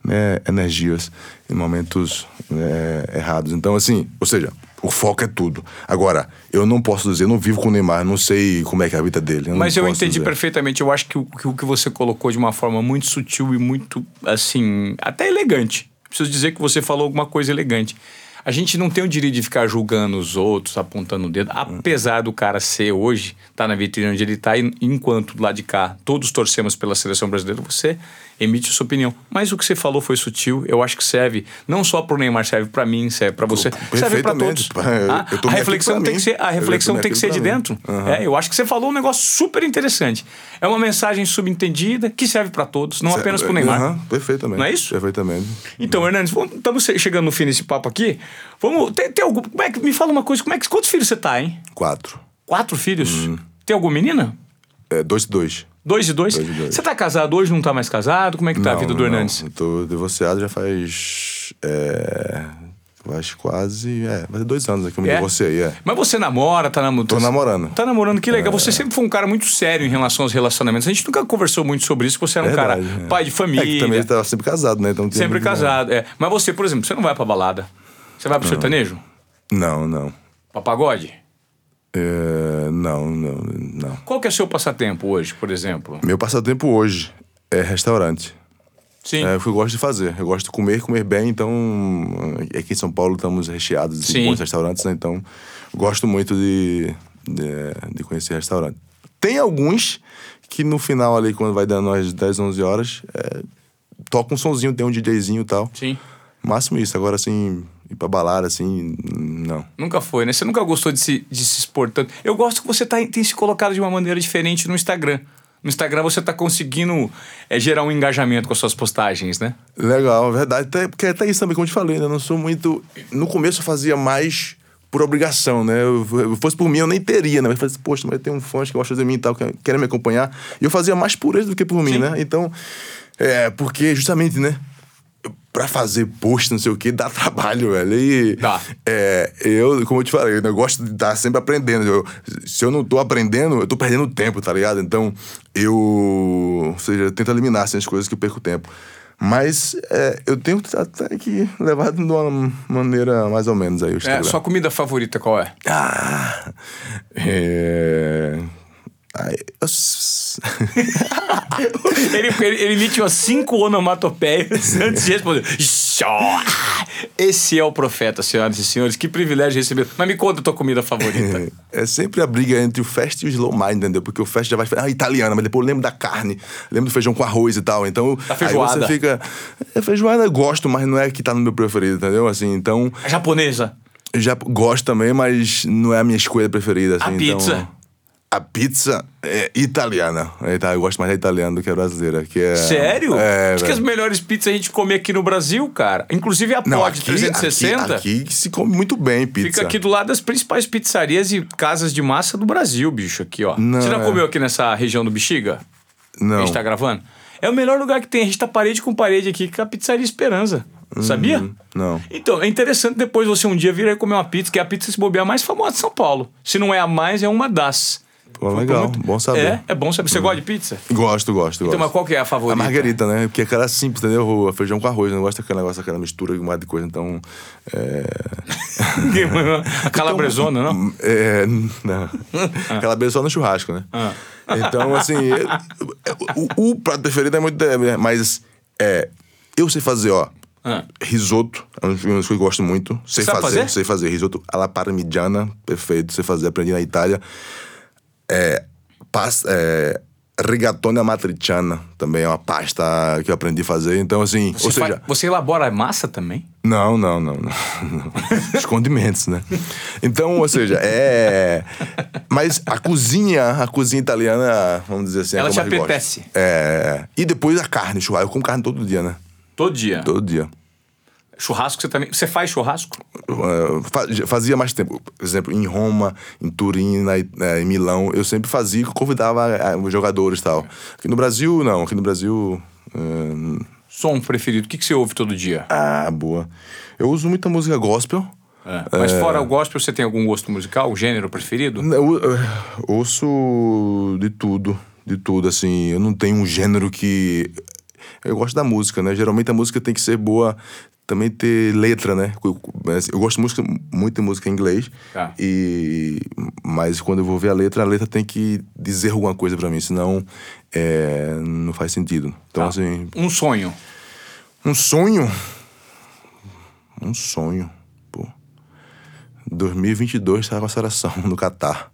né, energias em momentos né, errados então assim ou seja o foco é tudo. Agora, eu não posso dizer, eu não vivo com o Neymar, não sei como é que é a vida dele. Mas eu não posso entendi dizer. perfeitamente. Eu acho que o, que o que você colocou de uma forma muito sutil e muito, assim, até elegante. Preciso dizer que você falou alguma coisa elegante. A gente não tem o direito de ficar julgando os outros, apontando o dedo, apesar do cara ser hoje, tá na vitrine onde ele tá, e enquanto lado de cá todos torcemos pela seleção brasileira, você emite sua opinião. Mas o que você falou foi sutil, eu acho que serve não só pro Neymar, serve para mim, serve para você, serve para todos. Ah, a reflexão tem que ser, a reflexão tem que ser de mim. dentro. Aham. É, eu acho que você falou um negócio super interessante. É uma mensagem subentendida que serve para todos, não apenas pro Neymar. Aham, perfeitamente. Não é isso? Perfeitamente. Então, Hernandes, estamos chegando no fim desse papo aqui. Vamos. Tem, tem algum, como é que, me fala uma coisa, como é que, quantos filhos você tá, hein? Quatro. Quatro filhos? Hum. Tem alguma menina? É, dois e dois. Dois e dois? Dois e dois. Você tá casado hoje, não tá mais casado? Como é que tá a vida do não, Hernandes? Eu tô divorciado já faz. É, faz quase. É, ter dois anos que eu me É? divorciei, é. Mas você namora, tá namorando? Tô namorando. Tá namorando, que legal. Você sempre foi um cara muito sério em relação aos relacionamentos. A gente nunca conversou muito sobre isso, porque você era um Verdade, cara é. pai de família. É que também ele tava sempre casado, né? Então Sempre muito- casado, é. Mas você, por exemplo, você não vai pra balada. Você vai pro sertanejo? Não, não. Pra pagode? É, não, não, não. Qual que é o seu passatempo hoje, por exemplo? Meu passatempo hoje é restaurante. Sim. É o que eu gosto de fazer. Eu gosto de comer, comer bem, então. Aqui em São Paulo estamos recheados de Sim. bons restaurantes, né? Então, gosto muito de, de, de conhecer restaurante. Tem alguns que no final ali, quando vai dando as 10, 11 horas, é, toca um sonzinho, tem um DJzinho e tal. Sim. Máximo isso. Agora, assim, ir pra balada, assim, não. Nunca foi, né? Você nunca gostou de se, de se expor tanto. Eu gosto que você tá, tem se colocado de uma maneira diferente no Instagram. No Instagram você tá conseguindo é, gerar um engajamento com as suas postagens, né? Legal, verdade. Até, porque até isso também, como eu te falei, né? Eu não sou muito. No começo eu fazia mais por obrigação, né? Eu, eu fosse por mim, eu nem teria, né? Mas eu falei assim, poxa, mas tem um fã que gosta de mim e tal, que querem me acompanhar. E eu fazia mais por eles do que por mim, Sim. né? Então, é, porque justamente, né? Pra fazer post, não sei o que, dá trabalho, velho. E, Dá. É, eu, como eu te falei, eu gosto de estar sempre aprendendo. Eu- se eu não tô aprendendo, eu tô perdendo tempo, tá ligado? Então, eu. Ou seja, eu tento eliminar assim, as coisas que eu perco tempo. Mas é, eu tenho até que levar de uma maneira mais ou menos aí o É, sua comida favorita qual é? Ah, é... Ai, eu ele, ele, ele emite umas cinco onomatopeias antes de responder. Esse é o profeta, senhoras e senhores. Que privilégio receber. Mas me conta a tua comida favorita. É sempre a briga entre o fast e o slow mind, entendeu? Porque o fast já vai falar, ah, italiana, mas depois eu lembro da carne, lembro do feijão com arroz e tal. Então, aí feijoada. você fica. É, feijoada eu gosto, mas não é que tá no meu preferido, entendeu? Assim, então. A japonesa. Eu já gosto também, mas não é a minha escolha preferida. Assim, A então- pizza? A pizza é italiana. É, tá, eu gosto mais da italiana do que a brasileira. Que é, Sério? É, Acho que as melhores pizzas a gente come aqui no Brasil, cara. Inclusive a Não, Pod aqui, 360. Aqui, aqui se come muito bem pizza. Fica aqui do lado das principais pizzarias e casas de massa do Brasil, bicho, aqui, ó. Não, Você já é. comeu aqui nessa região do Bexiga? A Não. gente tá gravando? É o melhor lugar que tem. A gente tá parede com parede aqui, que é a Pizzaria Esperança. Sabia? Uhum. Não. Então, é interessante depois você um dia vir aí comer uma pizza, que é a pizza se bobear mais famosa de São Paulo. Se não é a mais, é uma das. Pô, legal, bom saber. É, é bom saber. Você gosta de pizza? Gosto, gosto, Então, gosto. mas qual que é a A favorita? margarita, né? Porque aquela é simples, entendeu? O feijão com arroz. Eu não gosto daquele negócio, aquela mistura de um de coisa. Então. É... a calabresona, não? É, não. Aquela vez só no churrasco, né? Ah. Então, assim, é- o, o prato preferido é muito. é, Mas é, eu sei fazer, ó. Ah. Risoto, é das coisas que eu gosto muito. Sei fazer, fazer? sei fazer. Risoto alla parmigiana, perfeito. Sei fazer, aprendi na Itália. É, pasta, é, rigatone amatriciana, também é uma pasta que eu aprendi a fazer. Então, assim, Você, ou seja... você elabora a massa também? Não, não, não, não. Os condimentos, né? Então, ou seja, é. Mas a cozinha, a cozinha italiana, vamos dizer assim, é Ela eu te apetece. É. E depois a carne, churrasco. Eu como carne todo dia, né? Todo dia. Todo dia. Churrasco você também. Você faz churrasco? Eu, fa- Fazia mais tempo. Por exemplo, em Roma, em Turim, na, eh, em Milão, eu sempre fazia, convidava os jogadores e tal. Aqui no Brasil, não. Aqui no Brasil. Som preferido. O que, que você ouve todo dia? Ah, boa. Eu uso muita música gospel. É. Mas fora o gospel, você tem algum gosto musical? gênero preferido? Eu, eu ouço de tudo, de tudo, assim. Eu não tenho um gênero que. Eu gosto da música, né? Geralmente a música tem que ser boa, também ter letra, né? Eu, gosto música, muito de música em inglês. Tá. E, mas quando eu vou ver a letra, a letra tem que dizer alguma coisa pra mim, senão é, não faz sentido. Então, Tá. assim, Um sonho. um sonho. Um sonho, pô. 2022 tá com a seleção no Catar.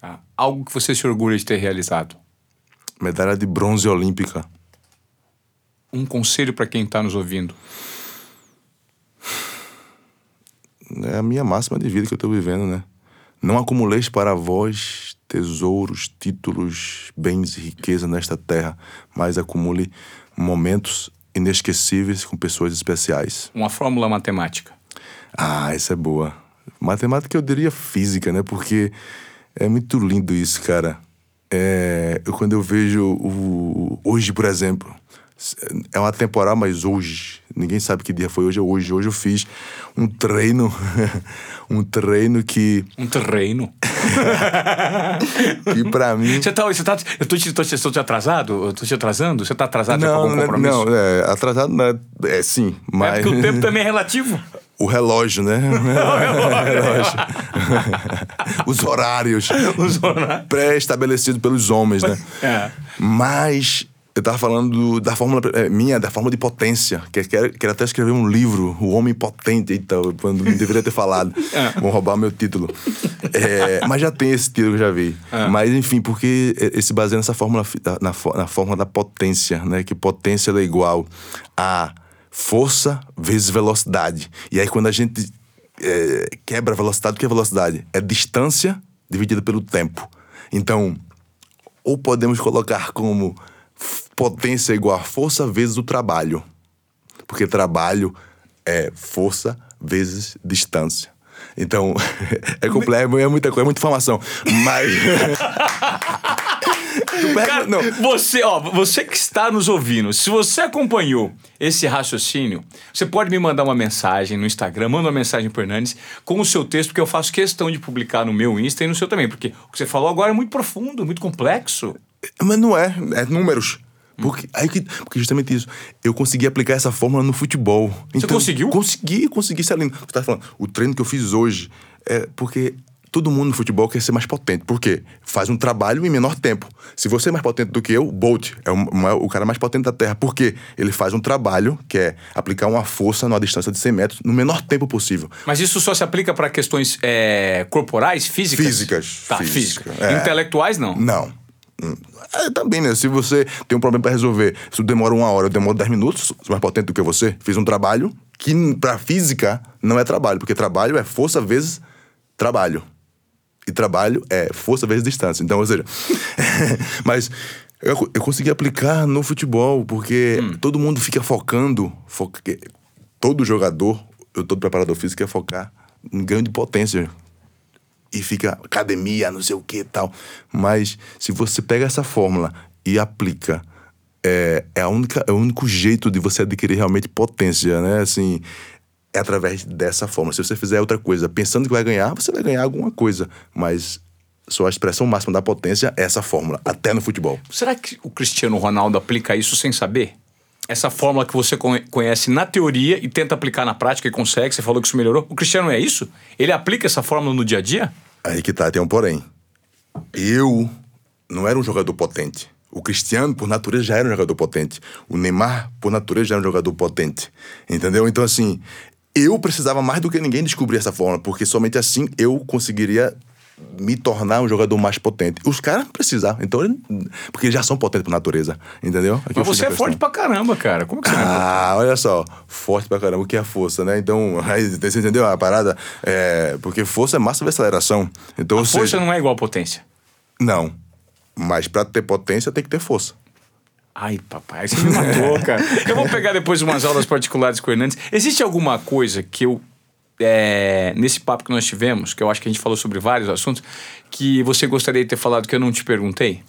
Tá? Algo que você se orgulha de ter realizado. Medalha de bronze olímpica. Um conselho para quem está nos ouvindo. É a minha máxima de vida que eu tô vivendo, né? Não acumuleis para vós tesouros, títulos, bens e riqueza nesta terra, mas acumule momentos inesquecíveis com pessoas especiais. Uma fórmula matemática. Ah, essa é boa. Matemática eu diria física, né? Porque é muito lindo isso, cara. É, eu, quando eu vejo o, hoje, por exemplo, é uma temporada, mas hoje, ninguém sabe que dia foi hoje, é hoje. Hoje eu fiz um treino, um treino que, Um terreno. que pra mim... Você tá, você tá, eu tô te, tô, te- estou te atrasado? Eu tô te atrasando? Você tá atrasado Não, algum não, é- compromisso? não, é, atrasado não é, é sim, É mas... porque o tempo também é relativo. O relógio, né? O relógio. Os horários. Os horários. Pré-estabelecidos pelos homens, né? É. Mas eu tava falando da fórmula é, minha, da fórmula de potência. Que quero, quero até escrever um livro, O Homem Potente, então, quando não deveria ter falado. É. Vão roubar meu título. É, mas já tem esse título que eu já vi. É. Mas, enfim, porque ele se baseia nessa fórmula, na, na fórmula da potência, né? Que potência é igual a força vezes velocidade. E aí, quando a gente é, quebra a velocidade, o que é velocidade? É distância dividida pelo tempo. Então, ou podemos colocar como potência igual a força vezes o trabalho. Porque trabalho é força vezes distância. Então, é complexo, é muita coisa, é muita informação. Mas. Pega- Cara, não, você, ó, você que está nos ouvindo, se você acompanhou esse raciocínio, você pode me mandar uma mensagem no Instagram, manda uma mensagem pro Hernandes com o seu texto, porque eu faço questão de publicar no meu Insta e no seu também, porque o que você falou agora é muito profundo, muito complexo. Mas não é, é números. Porque, aí que, porque justamente isso. Eu consegui aplicar essa fórmula no futebol. Então, conseguiu? Consegui, consegui ser lindo. Você tá falando, o treino que eu fiz hoje é porque todo mundo no futebol quer ser mais potente. Por quê? Faz um trabalho em menor tempo. Se você é mais potente do que eu, Bolt é o, o cara mais potente da Terra. Por quê? Ele faz um trabalho que é aplicar uma força numa distância de 100 metros no menor tempo possível. Mas isso só se aplica para questões é, corporais, físicas? Físicas. Tá, física. físicas. É. Intelectuais, não? Não. É, também, né? Se você tem um problema para resolver, se demora uma hora, eu demoro 10 minutos, sou mais potente do que você, fiz um trabalho que pra física não é trabalho, porque trabalho é força vezes trabalho. E trabalho é força vezes distância. Então, ou seja. mas eu, eu consegui aplicar no futebol, porque Hum. todo mundo fica focando. Foca, todo jogador, eu todo preparador físico quer focar em ganho de potência e fica academia, não sei o que tal. Mas se você pega essa fórmula e aplica, é, é, a única, é o único jeito de você adquirir realmente potência, né? Assim, é através dessa fórmula. Se você fizer outra coisa pensando que vai ganhar, você vai ganhar alguma coisa. Mas sua expressão máxima da potência é essa fórmula, até no futebol. Será que o Cristiano Ronaldo aplica isso sem saber? Essa fórmula que você conhe- conhece na teoria e tenta aplicar na prática e consegue, você falou que isso melhorou. O Cristiano é isso? Ele aplica essa fórmula no dia a dia? Aí que tá, tem um porém. Eu não era um jogador potente. O Cristiano, por natureza, já era um jogador potente. O Neymar, por natureza, já era um jogador potente. Entendeu? Então, assim, eu precisava mais do que ninguém descobrir essa fórmula, porque somente assim eu conseguiria me tornar um jogador mais potente. Os caras não precisavam, então, porque eles já são potentes por natureza. Entendeu? Aqui Mas você é forte pra caramba, cara. Como que você é? Ah, olha só, forte pra caramba, o que é força, né? Então, aí, você entendeu a parada? É, porque força é massa de aceleração. Então, A força seja, não é igual a potência. não. Mas pra ter potência tem que ter força. Ai, papai, você me matou, cara. Eu vou pegar depois umas aulas particulares com o Hernandes. Existe alguma coisa que eu. É, nesse papo que nós tivemos, que eu acho que a gente falou sobre vários assuntos, que você gostaria de ter falado que eu não te perguntei?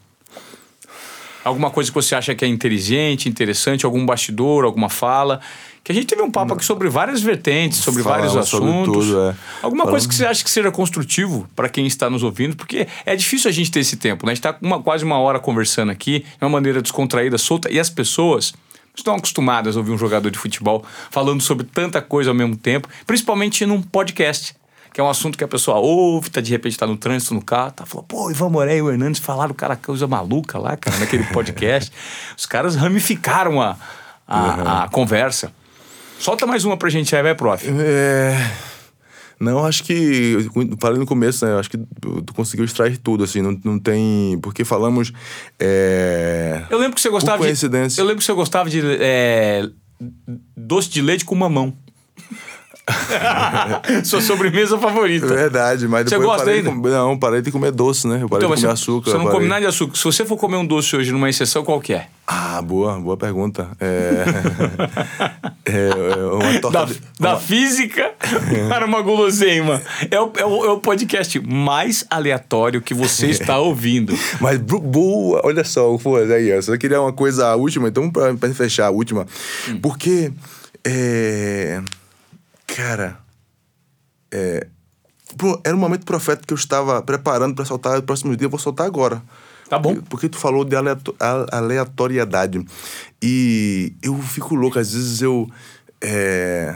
Alguma coisa que você acha que é inteligente, interessante, algum bastidor, alguma fala? Que a gente teve um papo aqui sobre várias vertentes, sobre vários Falamos sobre assuntos. tudo, é. Alguma coisa Falamos. que você acha que seja construtivo para quem está nos ouvindo, porque é difícil a gente ter esse tempo, né? A gente está uma, quase uma hora conversando aqui, de uma maneira descontraída, solta, e as pessoas estão acostumadas a ouvir um jogador de futebol falando sobre tanta coisa ao mesmo tempo, principalmente num podcast. Que é um assunto que a pessoa ouve, tá, de repente tá no trânsito, no carro, tá falando, pô, Ivan Moré e o Hernandes falaram cara coisa maluca lá, cara, naquele podcast. Os caras ramificaram a, a, a conversa. Solta mais uma pra gente aí, vai, prof. É. Não, acho que. Falei no começo, né? Acho que tu conseguiu extrair tudo, assim. Não, não tem. Porque falamos. É... Eu lembro que você gostava de. Eu lembro que você gostava de é, doce de leite com mamão. Sua sobremesa favorita. É verdade, mas Você depois gosta eu parei ainda? comer, Não, parei de comer doce, né? Eu parei Então, de você, comer açúcar. você não come nada de açúcar. Se você for comer um doce hoje numa exceção, qual que é? Ah, boa, boa pergunta. É. é, é uma torta. Da, de- da física para uma guloseima. É o, é, o, é o podcast mais aleatório que você está ouvindo. Mas boa, olha só, pô, aí, eu só queria uma coisa a última, então pra fechar a última. Hum. Porque, é, cara, é, pô, era um momento profético que eu estava preparando pra soltar no próximo dia, eu vou soltar agora. Tá bom. Porque tu falou de aleato- aleatoriedade. E eu fico louco, às vezes eu. É,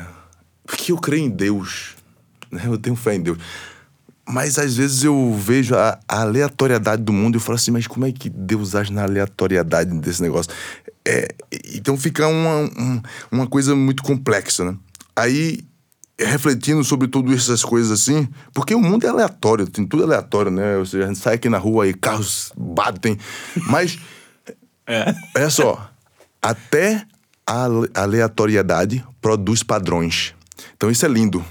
porque eu creio em Deus. Né? Eu tenho fé em Deus. Mas às vezes eu vejo a, a aleatoriedade do mundo e eu falo assim, mas como é que Deus age na aleatoriedade desse negócio? É, então fica uma, um- uma coisa muito complexa, né? Aí, refletindo sobre tudo essas coisas assim, porque o mundo é aleatório, tem tudo aleatório, né? Ou seja, a gente sai aqui na rua e carros batem, mas É. Olha só, até a ale- aleatoriedade produz padrões. Então isso é lindo.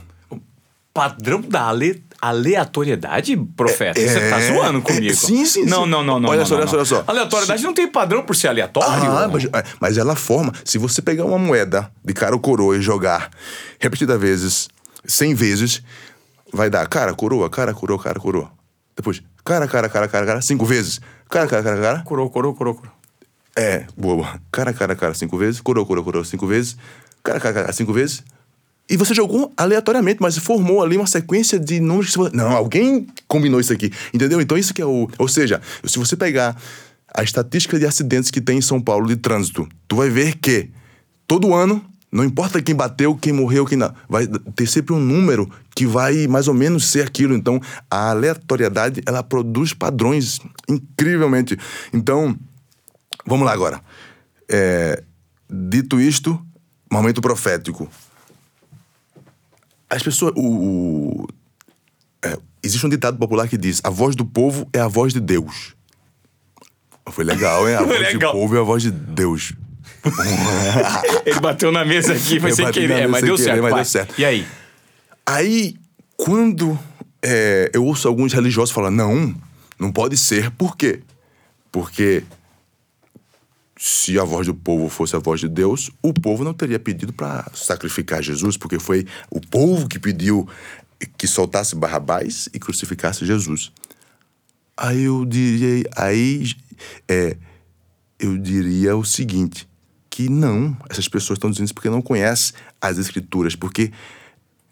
Padrão da ale- aleatoriedade, profeta? Você tá é, zoando comigo. é, sim, sim, Não, sim. não, não, não. Olha não, só, não, olha só, não. olha só. Aleatoriedade não tem padrão por ser aleatório. Ah, mas, mas ela forma. Se você pegar uma moeda de cara ou coroa e jogar repetidas vezes, 100 vezes, vai dar cara, coroa, cara, coroa, cara, coroa. Depois, cara, cara, cara, cara, cara, cinco vezes. Cara, cara, cara, cara. Curou, curou, curou, curou. É, boa, boa. Cara, cara, cara, cinco vezes. Coroa, coroa, coroa, cinco vezes. Cara, cara, cara, cinco vezes. E você jogou aleatoriamente, mas formou ali uma sequência de números que você... Não, alguém combinou isso aqui. Entendeu? Então isso que é o... Ou seja, se você pegar a estatística de acidentes que tem em São Paulo de trânsito, tu vai ver que todo ano, não importa quem bateu, quem morreu, quem não, vai ter sempre um número que vai mais ou menos ser aquilo. Então, a aleatoriedade, ela produz padrões incrivelmente. Então, vamos lá agora. É, dito isto, momento profético. As pessoas. O, o- é, existe um ditado popular que diz: a voz do povo é a voz de Deus. Foi legal, hein? A voz legal. do povo é a voz de Deus. Ele bateu na mesa aqui, foi Eu sem querer, mas sem deu querer, certo. mas deu certo. E aí? Aí, quando é, eu ouço alguns religiosos falar, não, não pode ser. Por quê? Porque se a voz do povo fosse a voz de Deus, o povo não teria pedido para sacrificar Jesus, porque foi o povo que pediu que soltasse Barrabás e crucificasse Jesus. Aí eu diria, aí é, eu diria o seguinte, que não, essas pessoas estão dizendo isso porque não conhecem as escrituras, porque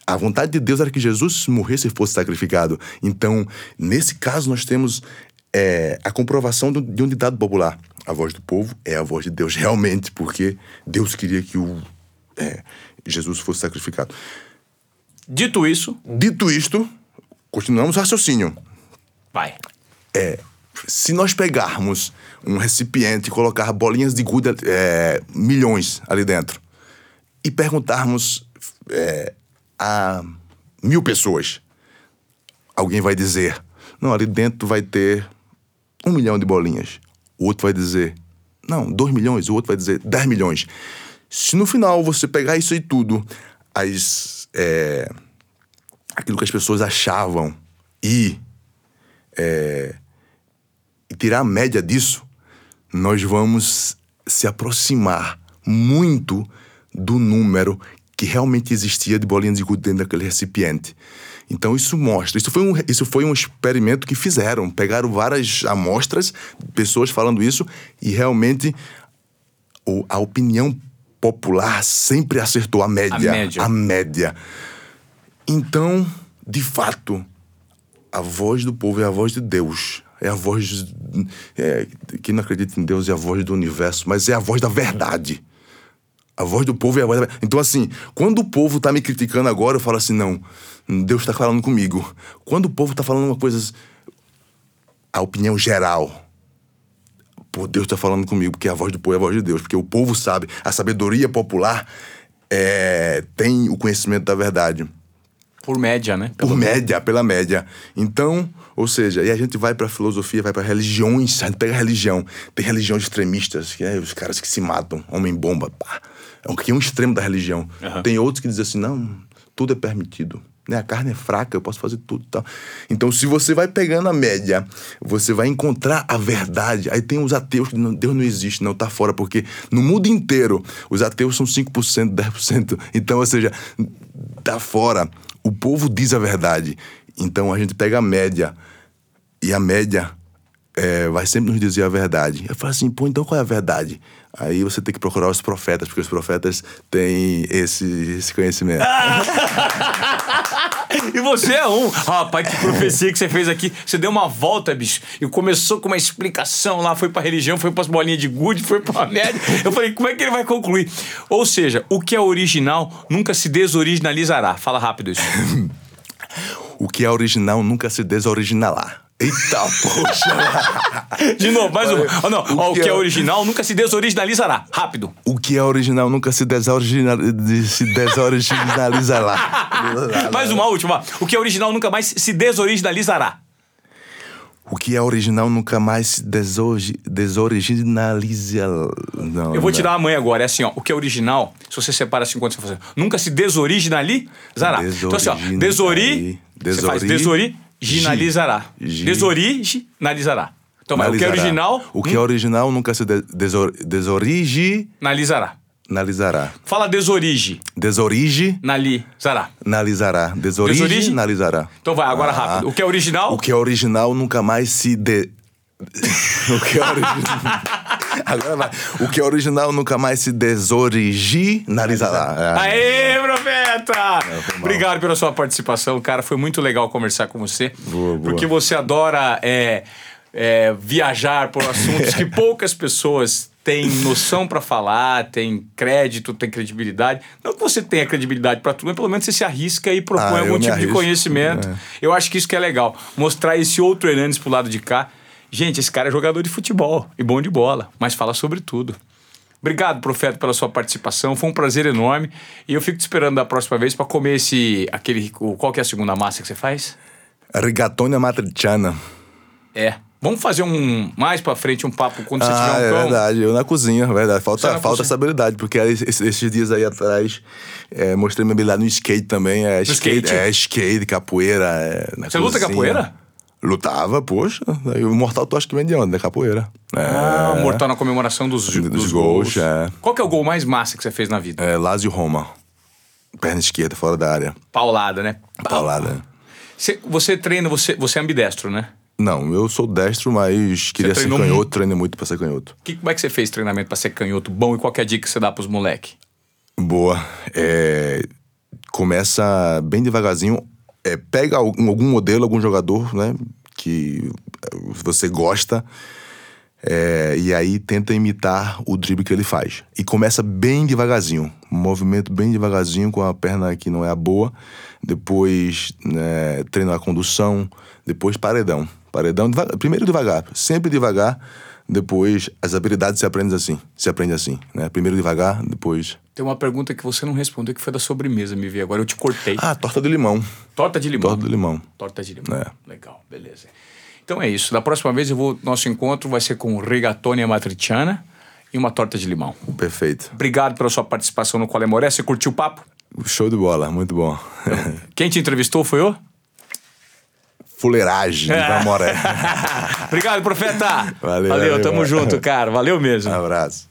a vontade de Deus era que Jesus morresse e fosse sacrificado. Então, nesse caso, nós temos é, a comprovação de um ditado popular. A voz do povo é a voz de Deus, realmente, porque Deus queria que o, é, Jesus fosse sacrificado. Dito isso, Dito isto, continuamos o raciocínio. vai. É, se nós pegarmos um recipiente e colocar bolinhas de gude, é, milhões ali dentro, e perguntarmos é, a mil pessoas, alguém vai dizer: não, ali dentro vai ter um milhão de bolinhas. O outro vai dizer: não, dois milhões. O outro vai dizer: dez milhões. Se no final você pegar isso aí tudo, as, é, aquilo que as pessoas achavam e e tirar a média disso, nós vamos se aproximar muito do número que realmente existia de bolinhas de gude dentro daquele recipiente. Então isso mostra, isso foi um, isso foi um experimento que fizeram, pegaram várias amostras, pessoas falando isso e realmente o- a opinião popular sempre acertou a média, média. a média. Então, de fato, a voz do povo é a voz de Deus. É a voz. É, quem não acredita em Deus é a voz do universo, mas é a voz da verdade. A voz do povo é a voz da verdade. Então, assim, quando o povo tá me criticando agora, eu falo assim: não, Deus tá falando comigo. Quando o povo tá falando uma coisa. A opinião geral. Pô, Deus tá falando comigo, porque a voz do povo é a voz de Deus. Porque o povo sabe, a sabedoria popular é, tem o conhecimento da verdade Por média, né? por média, pela média. Então, ou seja, e a gente vai pra filosofia, vai pra religiões, a gente pega religião. Tem religiões extremistas, que é os caras que se matam, homem-bomba, pá. É um, que é um extremo da religião. Aham. Tem outros que dizem assim, não, tudo é permitido. Né? A carne é fraca, eu posso fazer tudo e tal. Então, se você vai pegando a média, você vai encontrar a verdade. Aí tem os ateus que Deus não existe, não, tá fora, porque no mundo inteiro os ateus são 5%, 10%. Então, ou seja, tá fora. O povo diz a verdade. Então a gente pega a média. E a média é, vai sempre nos dizer a verdade. Eu falo assim, pô, então qual é a verdade? Aí você tem que procurar os profetas, porque os profetas têm esse, esse conhecimento. E você é um. Rapaz, que profecia que você fez aqui. Você deu uma volta, bicho. E começou com uma explicação lá, foi pra religião, foi pras bolinhas de gude, foi pra média. Eu falei, como é que ele vai concluir? Ou seja, o que é original nunca se desoriginalizará. Fala rápido isso. O que é original nunca se desoriginará. Eita, poxa! De novo, mais uma. Oh, não. O Ó, o que que é é- original nunca se desoriginalizará. Rápido. O que é original nunca se, desoriginal, de- se desoriginalizará. Mais uma última. O que é original nunca mais se desoriginalizará. O que é original nunca mais se desorgi, desoriginaliza. Não, Eu vou tirar a mãe agora. É assim, ó. O que é original, se você separa assim quando você faz. Nunca se desoriginalizará. Então, assim, ó. Desori. Você faz Desori- desoriginalizará. Gi- Desoriginalizará. Então, vai. O que é Analisará. original, O que é original nunca se de, desor, desoriginalizará. analisará. Fala desorige. Desoriginalizará. Nalizará. Desoriginalizará. Então vai, agora Ah. rápido. O que é original, O que é original nunca mais se de... o que é original... Agora vai. O que é original nunca mais se desoriginalizará. Ah. Aê, profeta! mal. Obrigado pela sua participação, cara. Foi muito legal conversar com você. Boa, boa. Porque você adora é, é, viajar por assuntos que poucas pessoas têm noção para falar, têm crédito, têm credibilidade. Não que você tenha credibilidade para tudo, mas pelo menos você se arrisca e propõe Ah, algum tipo de arrisco, conhecimento. é. Eu acho que isso que é legal. Mostrar esse outro Hernandes pro lado de cá. Gente, esse cara é jogador de futebol e bom de bola, mas fala sobre tudo. Obrigado, Profeta, pela sua participação. Foi um prazer enorme. E eu fico te esperando da próxima vez para comer esse. aquele. Qual que é a segunda massa que você faz? Rigatone matriciana. É. Vamos fazer um. Mais pra frente um papo quando você Ah, tiver um é cão. verdade. Eu na cozinha, é verdade. Falta, falta cozinha? essa habilidade, porque esses, esses dias aí atrás é, mostrei minha habilidade no skate também. É skate, skate? É skate, capoeira. É, Você luta cozinha. capoeira? Lutava, poxa. O Mortal tu acha que vem de onde? Da capoeira. É, Ah, o mortal na comemoração dos, dos, Dos gols. gols, é. Qual que é o gol mais massa que você fez na vida? é Lazio Roma. Perna esquerda, fora da área. Paulada, né? Paulada. Você, você treina, você, você é ambidestro, né? Não, eu sou destro, mas queria ser canhoto, muito? treinei muito pra ser canhoto. Que, como é que você fez treinamento pra ser canhoto bom e qualquer dica que você dá pros moleque? Boa. É, começa bem devagarzinho. É, pega algum, modelo, algum jogador, né? Que você gosta. é, e aí tenta imitar o drible que ele faz. E começa bem devagarzinho. Um movimento bem devagarzinho com a perna que não é a boa. Depois né, treina a condução. Depois paredão. Paredão, deva- primeiro devagar. Sempre devagar. Depois as habilidades se aprendem assim. Se aprende assim. Né? Primeiro devagar, depois Tem uma pergunta que você não respondeu que foi da sobremesa, me vi agora. Eu te cortei. Ah, torta de limão. Torta de limão. Torta de limão. Torta de limão. É. Legal, beleza. Então é isso. Da próxima vez eu vou. Nosso encontro vai ser com rigatone matriciana e uma torta de limão. Perfeito. Obrigado pela sua participação no Qual é Moré. Você curtiu o papo? Show de bola, muito bom. Quem te entrevistou foi eu? Fuleiragem de Vamoré. Obrigado, profeta. Valeu, valeu valeu. tamo junto, cara. Valeu mesmo. Abraço.